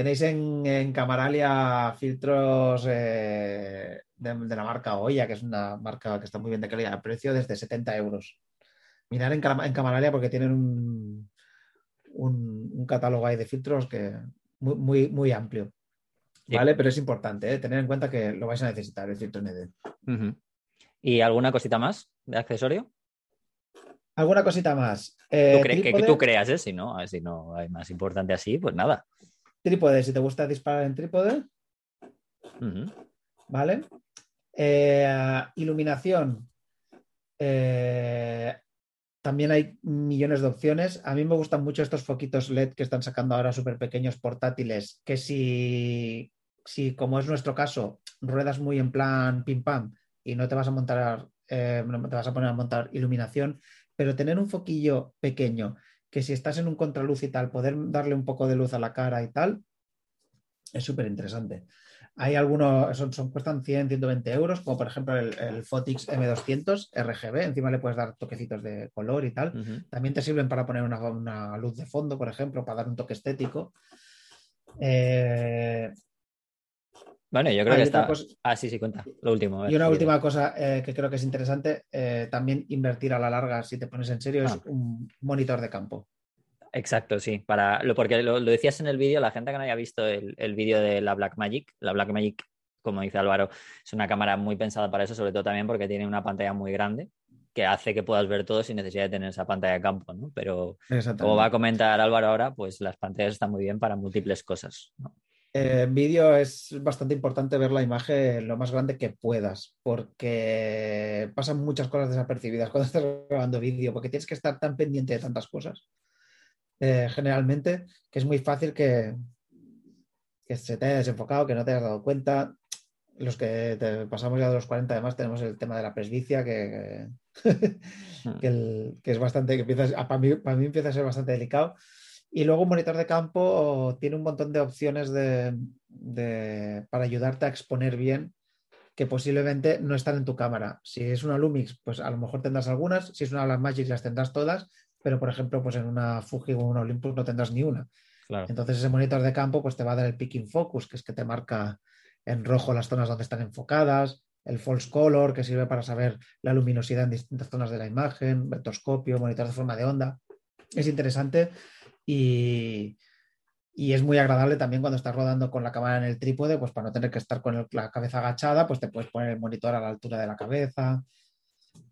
Tenéis en, en Camaralia filtros eh, de, de la marca Oya, que es una marca que está muy bien de calidad, a precio desde 70 euros. Mirar en, en Camaralia porque tienen un, un, un catálogo ahí de filtros que muy, muy, muy amplio. Sí. ¿Vale? Pero es importante ¿eh? tener en cuenta que lo vais a necesitar, el filtro ND. ¿Y alguna cosita más de accesorio? ¿Alguna cosita más? Eh, que, que tú creas, ¿eh? Si no, si no hay más importante así, pues nada. Trípode, si te gusta disparar en trípode. ¿vale? Eh, iluminación. Eh, también hay millones de opciones. A mí me gustan mucho estos foquitos LED que están sacando ahora súper pequeños portátiles, que si, si, como es nuestro caso, ruedas muy en plan pim pam y no te vas a montar, eh, no te vas a poner a montar iluminación, pero tener un foquillo pequeño que si estás en un contraluz y tal, poder darle un poco de luz a la cara y tal, es súper interesante. Hay algunos, son, son- cuestan 100, 120 euros, como por ejemplo el, el Fotix M200 RGB, encima le puedes dar toquecitos de color y tal. También te sirven para poner una, una luz de fondo, por ejemplo, para dar un toque estético. Eh, Bueno, yo creo Ah, que está. cosa- Ah, sí, sí, cuenta. Lo último. ver, Y una sí, última cosa eh, que creo que es interesante, eh, también invertir a la larga, si te pones en serio, Ah. es un monitor de campo. Exacto, sí. Para, lo, porque lo, lo decías en el vídeo, la gente que no haya visto el, el vídeo de la Blackmagic, la Blackmagic, como dice Álvaro, es una cámara muy pensada para eso, sobre todo también porque tiene una pantalla muy grande que hace que puedas ver todo sin necesidad de tener esa pantalla de campo, ¿no? Pero como va a comentar Álvaro ahora, pues las pantallas están muy bien para múltiples cosas. ¿no? Eh, vídeo es bastante importante ver la imagen lo más grande que puedas, porque pasan muchas cosas desapercibidas cuando estás grabando vídeo, porque tienes que estar tan pendiente de tantas cosas, eh, generalmente, que es muy fácil que, que se te haya desenfocado, que no te hayas dado cuenta. Los que pasamos ya de los 40, además, tenemos el tema de la presbicia, que, que, (laughs) es bastante, que empieza, para, mí, para mí empieza a ser bastante delicado. Y luego un monitor de campo tiene un montón de opciones de, de- para ayudarte a exponer bien que posiblemente no están en tu cámara. Si es una Lumix, pues a lo mejor tendrás algunas. Si es una Blackmagic, las tendrás todas. Pero, por ejemplo, pues en una Fuji o una Olympus no tendrás ni una. Claro. Entonces ese monitor de campo pues te va a dar el picking focus, que es que te marca en rojo las zonas donde están enfocadas, el false color, que sirve para saber la luminosidad en distintas zonas de la imagen, vectoscopio, monitor de forma de onda. Es interesante y, y es muy agradable también cuando estás rodando con la cámara en el trípode, pues para no tener que estar con el- la cabeza agachada, pues te puedes poner el monitor a la altura de la cabeza.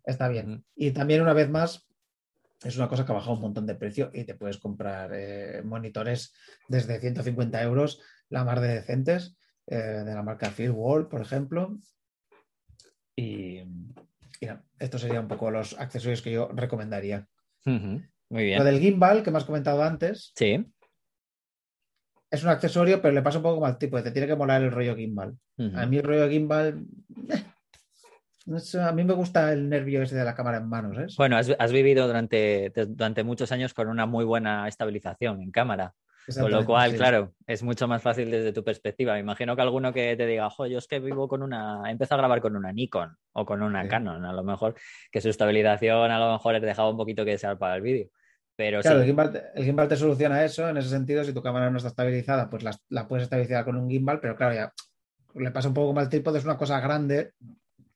Está bien. Y también una vez más, es una cosa que ha bajado un montón de precio y te puedes comprar eh, monitores desde 150 euros, la mar de decentes, eh, de la marca Fieldwall, por ejemplo. Y, y nada, estos serían un poco los accesorios que yo recomendaría. Muy Lo bien. del gimbal que me has comentado antes Sí. es un accesorio, pero le pasa un poco mal tipo, te tiene que molar el rollo gimbal. A mí el rollo gimbal, eh, a mí me gusta el nervio ese de la cámara en manos, ¿eh? Bueno, has, has vivido durante, durante muchos años con una muy buena estabilización en cámara. Con lo cual, sí. claro, es mucho más fácil desde tu perspectiva. Me imagino que alguno que te diga, jo, yo es que vivo con una, he empezado a grabar con una Nikon o con una Sí. Canon, a lo mejor que su estabilización a lo mejor les dejaba un poquito que desear para el vídeo. Pero Claro, sí, el gimbal, te- el gimbal te soluciona eso. En ese sentido, si tu cámara no está estabilizada, pues la, la puedes estabilizar con un gimbal, pero claro, ya le pasa un poco mal trípode, es una cosa grande,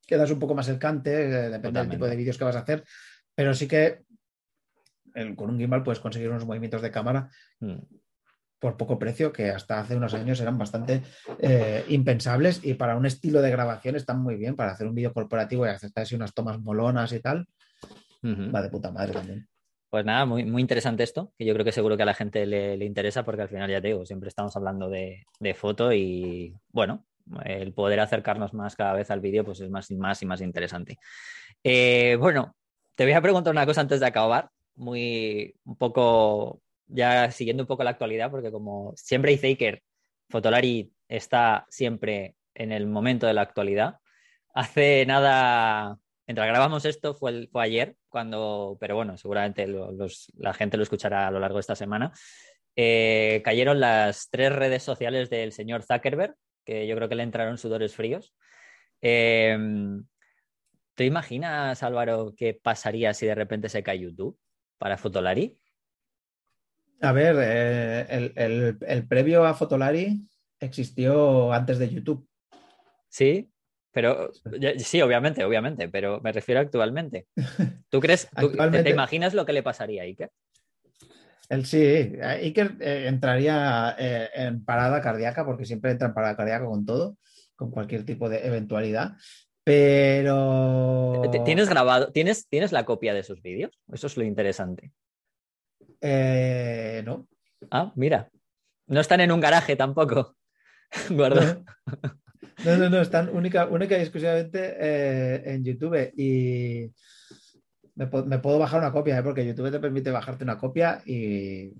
quedas un poco más el cante, eh, depende del tipo de vídeos que vas a hacer, pero sí que el- con un gimbal puedes conseguir unos movimientos de cámara mm, por poco precio que hasta hace unos años eran bastante eh, impensables y para un estilo de grabación están muy bien, para hacer un vídeo corporativo y hacer así unas tomas molonas y tal, va de puta madre también. Pues nada, muy, muy interesante esto, que yo creo que seguro que a la gente le, le interesa porque al final ya te digo, siempre estamos hablando de, de foto y bueno, el poder acercarnos más cada vez al vídeo pues es más y más y más interesante. Eh, bueno, te voy a preguntar una cosa antes de acabar, muy un poco, ya siguiendo un poco la actualidad, porque como siempre dice Iker, Fotolari está siempre en el momento de la actualidad. Hace nada, mientras grabamos esto, fue, el- fue ayer, cuando, pero bueno, seguramente lo- los- la gente lo escuchará a lo largo de esta semana. eh, cayeron las tres redes sociales del señor Zuckerberg, que yo creo que le entraron sudores fríos. Eh, ¿Te imaginas, Álvaro, qué pasaría si de repente se cae YouTube para Fotolari? A ver, eh, el, el- el previo a Fotolari existió antes de YouTube. Sí, pero sí, obviamente, obviamente, pero me refiero actualmente. (laughs) ¿Tú crees, tú- te- Actualmente- te imaginas lo que le pasaría a Iker? Él sí, eh, Iker eh, entraría eh, en parada cardíaca porque siempre entra en parada cardíaca con todo, con cualquier tipo de eventualidad. Pero ¿T- ¿Tienes grabado, tienes, tienes la copia de sus vídeos? Eso es lo interesante. eh, no. Ah, mira. No están en un garaje tampoco. (laughs) Guarda. No, no, no, están única, única y exclusivamente eh, en YouTube y me, puedo bajar una copia, ¿eh? porque YouTube te permite bajarte una copia y,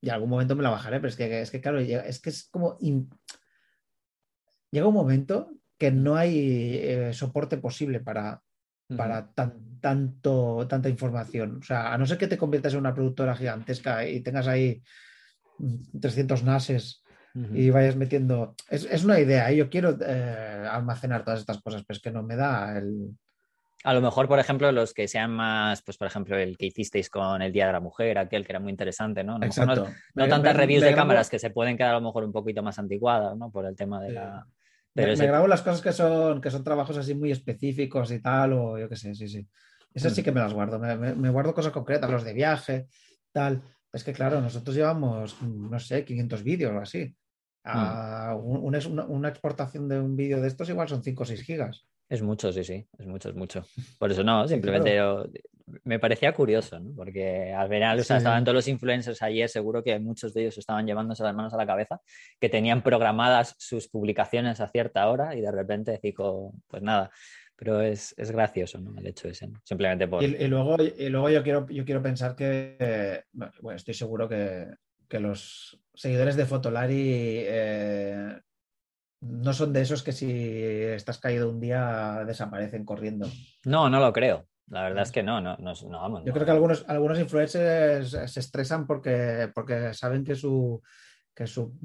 y algún momento me la bajaré, pero es que, es que claro, es que es como... in- Llega un momento que no hay eh, soporte posible para, para tan, tanto, tanta información. O sea, a no ser que te conviertas en una productora gigantesca y tengas ahí mm, 300 NASes Y vayas metiendo. Es, es una idea, ¿eh? yo quiero eh, almacenar todas estas cosas, pero es que no me da el. A lo mejor, por ejemplo, los que sean más, pues por ejemplo, el que hicisteis con el Día de la Mujer, aquel que era muy interesante, ¿no? No- Exacto. No Me- tantas me- reviews me de grabo- cámaras que se pueden quedar a lo mejor un poquito más anticuadas, ¿no? Por el tema de la, Me, Pero me ese- grabo las cosas que son, que son trabajos así muy específicos y tal, o yo qué sé, sí, sí. Esas Mm. sí que me las guardo. Me, me- me guardo cosas concretas, los de viaje, tal. Es que, claro, nosotros llevamos, mm, no sé, 500 vídeos o así. A un- un es- una, una exportación de un vídeo de estos igual son 5 o 6 gigas. Es mucho, sí, sí, es mucho, es mucho. (laughs) Por eso no, simplemente yo- me parecía curioso, ¿no? Porque al final, o sea, Sí. estaban todos los influencers ayer, seguro que muchos de ellos estaban llevándose las manos a la cabeza, que tenían programadas sus publicaciones a cierta hora y de repente digo, pues nada, pero es, es gracioso, ¿no? El hecho ese, ¿no? Simplemente por... Y, y luego, y luego yo, quiero, yo quiero pensar que, bueno, estoy seguro que, que los seguidores de Fotolari eh, no son de esos que si estás caído un día desaparecen corriendo. No, no lo creo. La verdad es que no, no, no, no, vamos. Yo no. creo que algunos, algunos influencers se estresan porque, porque saben que su, que su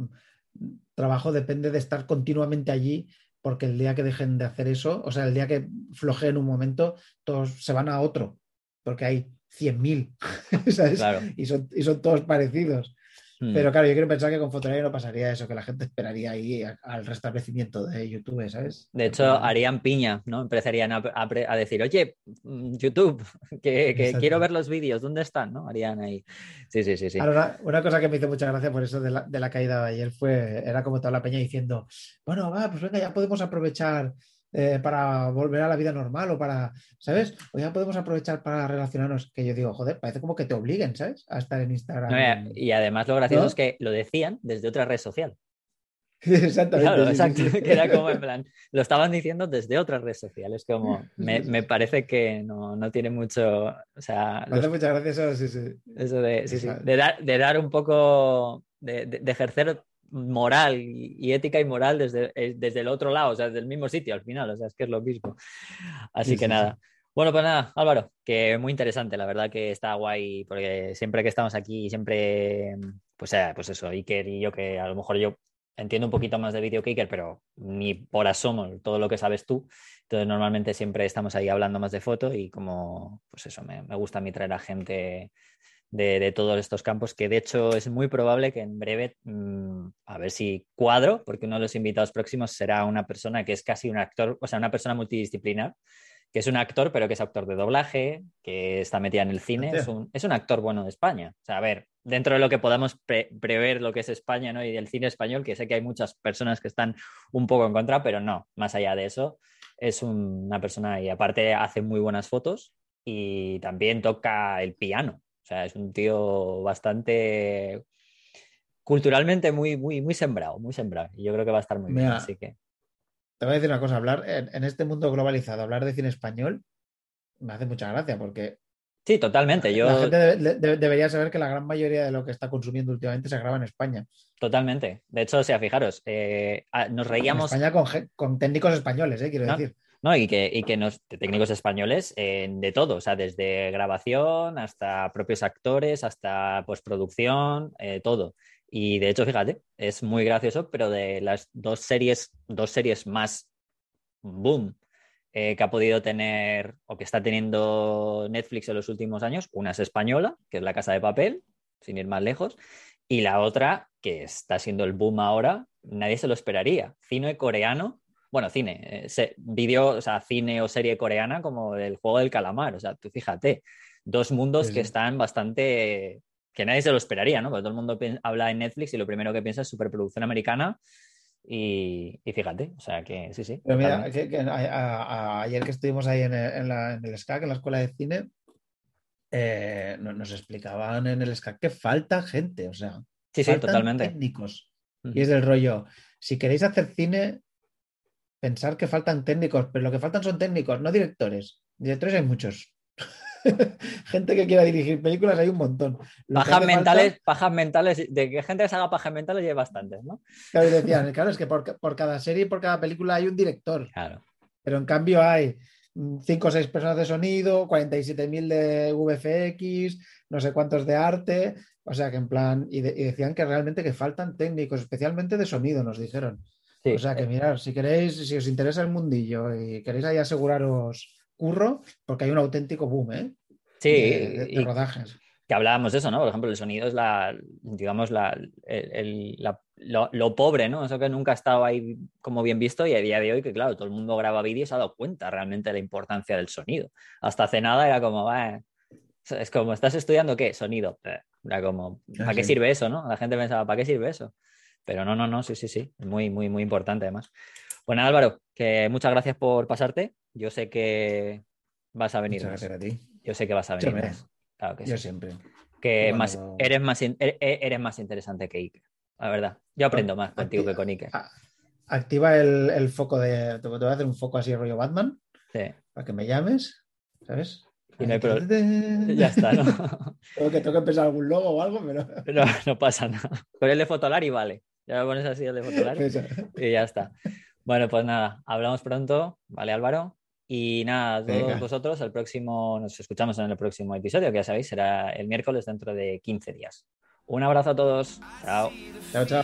trabajo depende de estar continuamente allí, porque el día que dejen de hacer eso, o sea, el día que flojeen un momento, todos se van a otro, porque hay 100.000, (laughs) ¿sabes? Claro. Y, son, y son todos parecidos. Mm. Pero claro, yo quiero pensar que con Fotolari no pasaría eso, que la gente esperaría ahí al restablecimiento de YouTube, ¿sabes? De hecho, harían piña, ¿no? Empezarían a, a decir, oye, mm, YouTube, (laughs) que, que quiero ver los vídeos, ¿dónde están? ¿No? Harían ahí. Sí, sí, sí, sí. Ahora, una, una cosa que me hizo mucha gracia por eso de la, de la caída de ayer fue, era como toda la peña diciendo, bueno, va, pues venga, ya podemos aprovechar eh, para volver a la vida normal o para, ¿sabes? O ya podemos aprovechar para relacionarnos, que yo digo, joder, parece como que te obliguen, ¿sabes? A estar en Instagram. No, y además lo gracioso ¿No? es que lo decían desde otra red social. (laughs) Exactamente. Claro, sí, exacto. sí. Que era como en (laughs) plan, lo estaban diciendo desde otra red social. Es como, me, me parece que no, no tiene mucho, o sea, los- mucha gracia eso, sí, sí. eso de, de, dar, de dar un poco, de, de- de ejercer moral y, y ética y moral desde, eh, desde el otro lado, o sea, desde el mismo sitio al final, o sea, es que es lo mismo. Así Sí, que sí, nada. Bueno, pues nada, Álvaro, que muy interesante, la verdad que está guay, porque siempre que estamos aquí, siempre, pues, eh, pues eso, Iker y yo, que a lo mejor yo entiendo un poquito más de vídeo que Iker, pero ni por asomo todo lo que sabes tú. Entonces, normalmente siempre estamos ahí hablando más de foto y como, pues eso, me, me gusta a mí traer a gente de, de todos estos campos, que de hecho es muy probable que en breve, mm, a ver si cuadro, porque uno de los invitados próximos será una persona que es casi un actor, o sea, una persona multidisciplinar, que es un actor, pero que es actor de doblaje, que está metida en el cine, es un, es un actor bueno de España. O sea, a ver, dentro de lo que podamos pre- prever lo que es España ¿no? y del cine español, que sé que hay muchas personas que están un poco en contra, pero no, más allá de eso, es un- una persona y aparte hace muy buenas fotos y también toca el piano. O sea, es un tío bastante culturalmente muy, muy, muy sembrado, muy sembrado. Y yo creo que va a estar muy bien. Así que Te voy a decir una cosa, hablar en, en este mundo globalizado, hablar de cine español me hace mucha gracia porque sí, totalmente. Yo la gente debe- de- debería saber que la gran mayoría de lo que está consumiendo últimamente se graba en España. totalmente. De hecho, o sea, fijaros, eh, nos En reíamos. España con, con técnicos españoles, eh, quiero No, decir. Y que, y que nos, técnicos españoles eh, de todo, o sea, desde grabación hasta propios actores, hasta postproducción, eh, todo. Y de hecho, fíjate, es muy gracioso, pero de las dos series, dos series más boom eh, que ha podido tener o que está teniendo Netflix en los últimos años, una es española, que es La Casa de Papel, sin ir más lejos, y la otra, que está siendo el boom ahora, nadie se lo esperaría, cine coreano bueno, cine, eh, se- o sea, cine o serie coreana como el juego del calamar. O sea, tú fíjate, dos mundos Sí, que están bastante. que nadie se lo esperaría, ¿no? Porque todo el mundo habla en Netflix y lo primero que piensa es superproducción americana. Y, y fíjate, o sea que sí, sí. Pero mira, totalmente. que- que a- a- a- ayer que estuvimos ahí en el, en la- en el SCAC, en la escuela de cine, eh, no- nos explicaban en el SCAC que falta gente, o sea, Sí, sí, faltan totalmente. técnicos. Y es del rollo, si queréis hacer cine, pensar que faltan técnicos, pero lo que faltan son técnicos, no directores. Directores hay muchos. (laughs) Gente que quiera dirigir películas hay un montón. Lo que Pajas hace falta- mentales, pajas mentales, de que gente se haga pajas mentales ya hay bastantes, ¿no? claro, y decían, (laughs) claro, es que por, ca- por cada serie y por cada película hay un director, Claro. pero en cambio hay 5 o 6 personas de sonido, 47.000 de VFX, no sé cuántos de arte, o sea que en plan, y, de- y decían que realmente que faltan técnicos, especialmente de sonido, nos dijeron. Sí. O sea que mirar, si queréis, si os interesa el mundillo y queréis ahí aseguraros curro, porque hay un auténtico boom, ¿eh? Sí, de, de- de y- rodajes. que hablábamos de eso, ¿no? Por ejemplo, el sonido es la, digamos, la, el- el- la lo, pobre, ¿no? Eso que nunca ha estado ahí como bien visto y a día de hoy que, claro, todo el mundo graba vídeos y se ha dado cuenta realmente de la importancia del sonido. Hasta hace nada era como, es como, ¿estás estudiando qué? Sonido. Era como, ¿para qué sirve eso, no? La gente pensaba, ¿para qué sirve eso? Pero no, no, no, sí, sí, sí, muy, muy, muy importante además. Bueno, Álvaro, que muchas gracias por pasarte. Yo sé que vas a venir. Muchas gracias a ti. Yo sé que vas a venir. Claro que Yo siempre. Que más, eres, más, e, e, eres más interesante que Iker la verdad. Yo aprendo más contigo que con Ike. Activa el, foco de. Te voy a hacer un foco así rollo Batman. Sí. Para que me llames, ¿sabes? Y no hay problema. (laughs) Ya está, ¿no? (laughs) tengo, que, tengo que empezar algún logo o algo, pero. (laughs) No, no pasa nada. Con el de Fotolari vale. Ya me pones así el de Fotolari. y ya está. Bueno, pues nada, hablamos pronto, ¿vale, Álvaro? Y nada, todos vosotros, el próximo, nos escuchamos en el próximo episodio, que ya sabéis, será el miércoles dentro de 15 días. Un abrazo a todos. Chao. Chao, chao.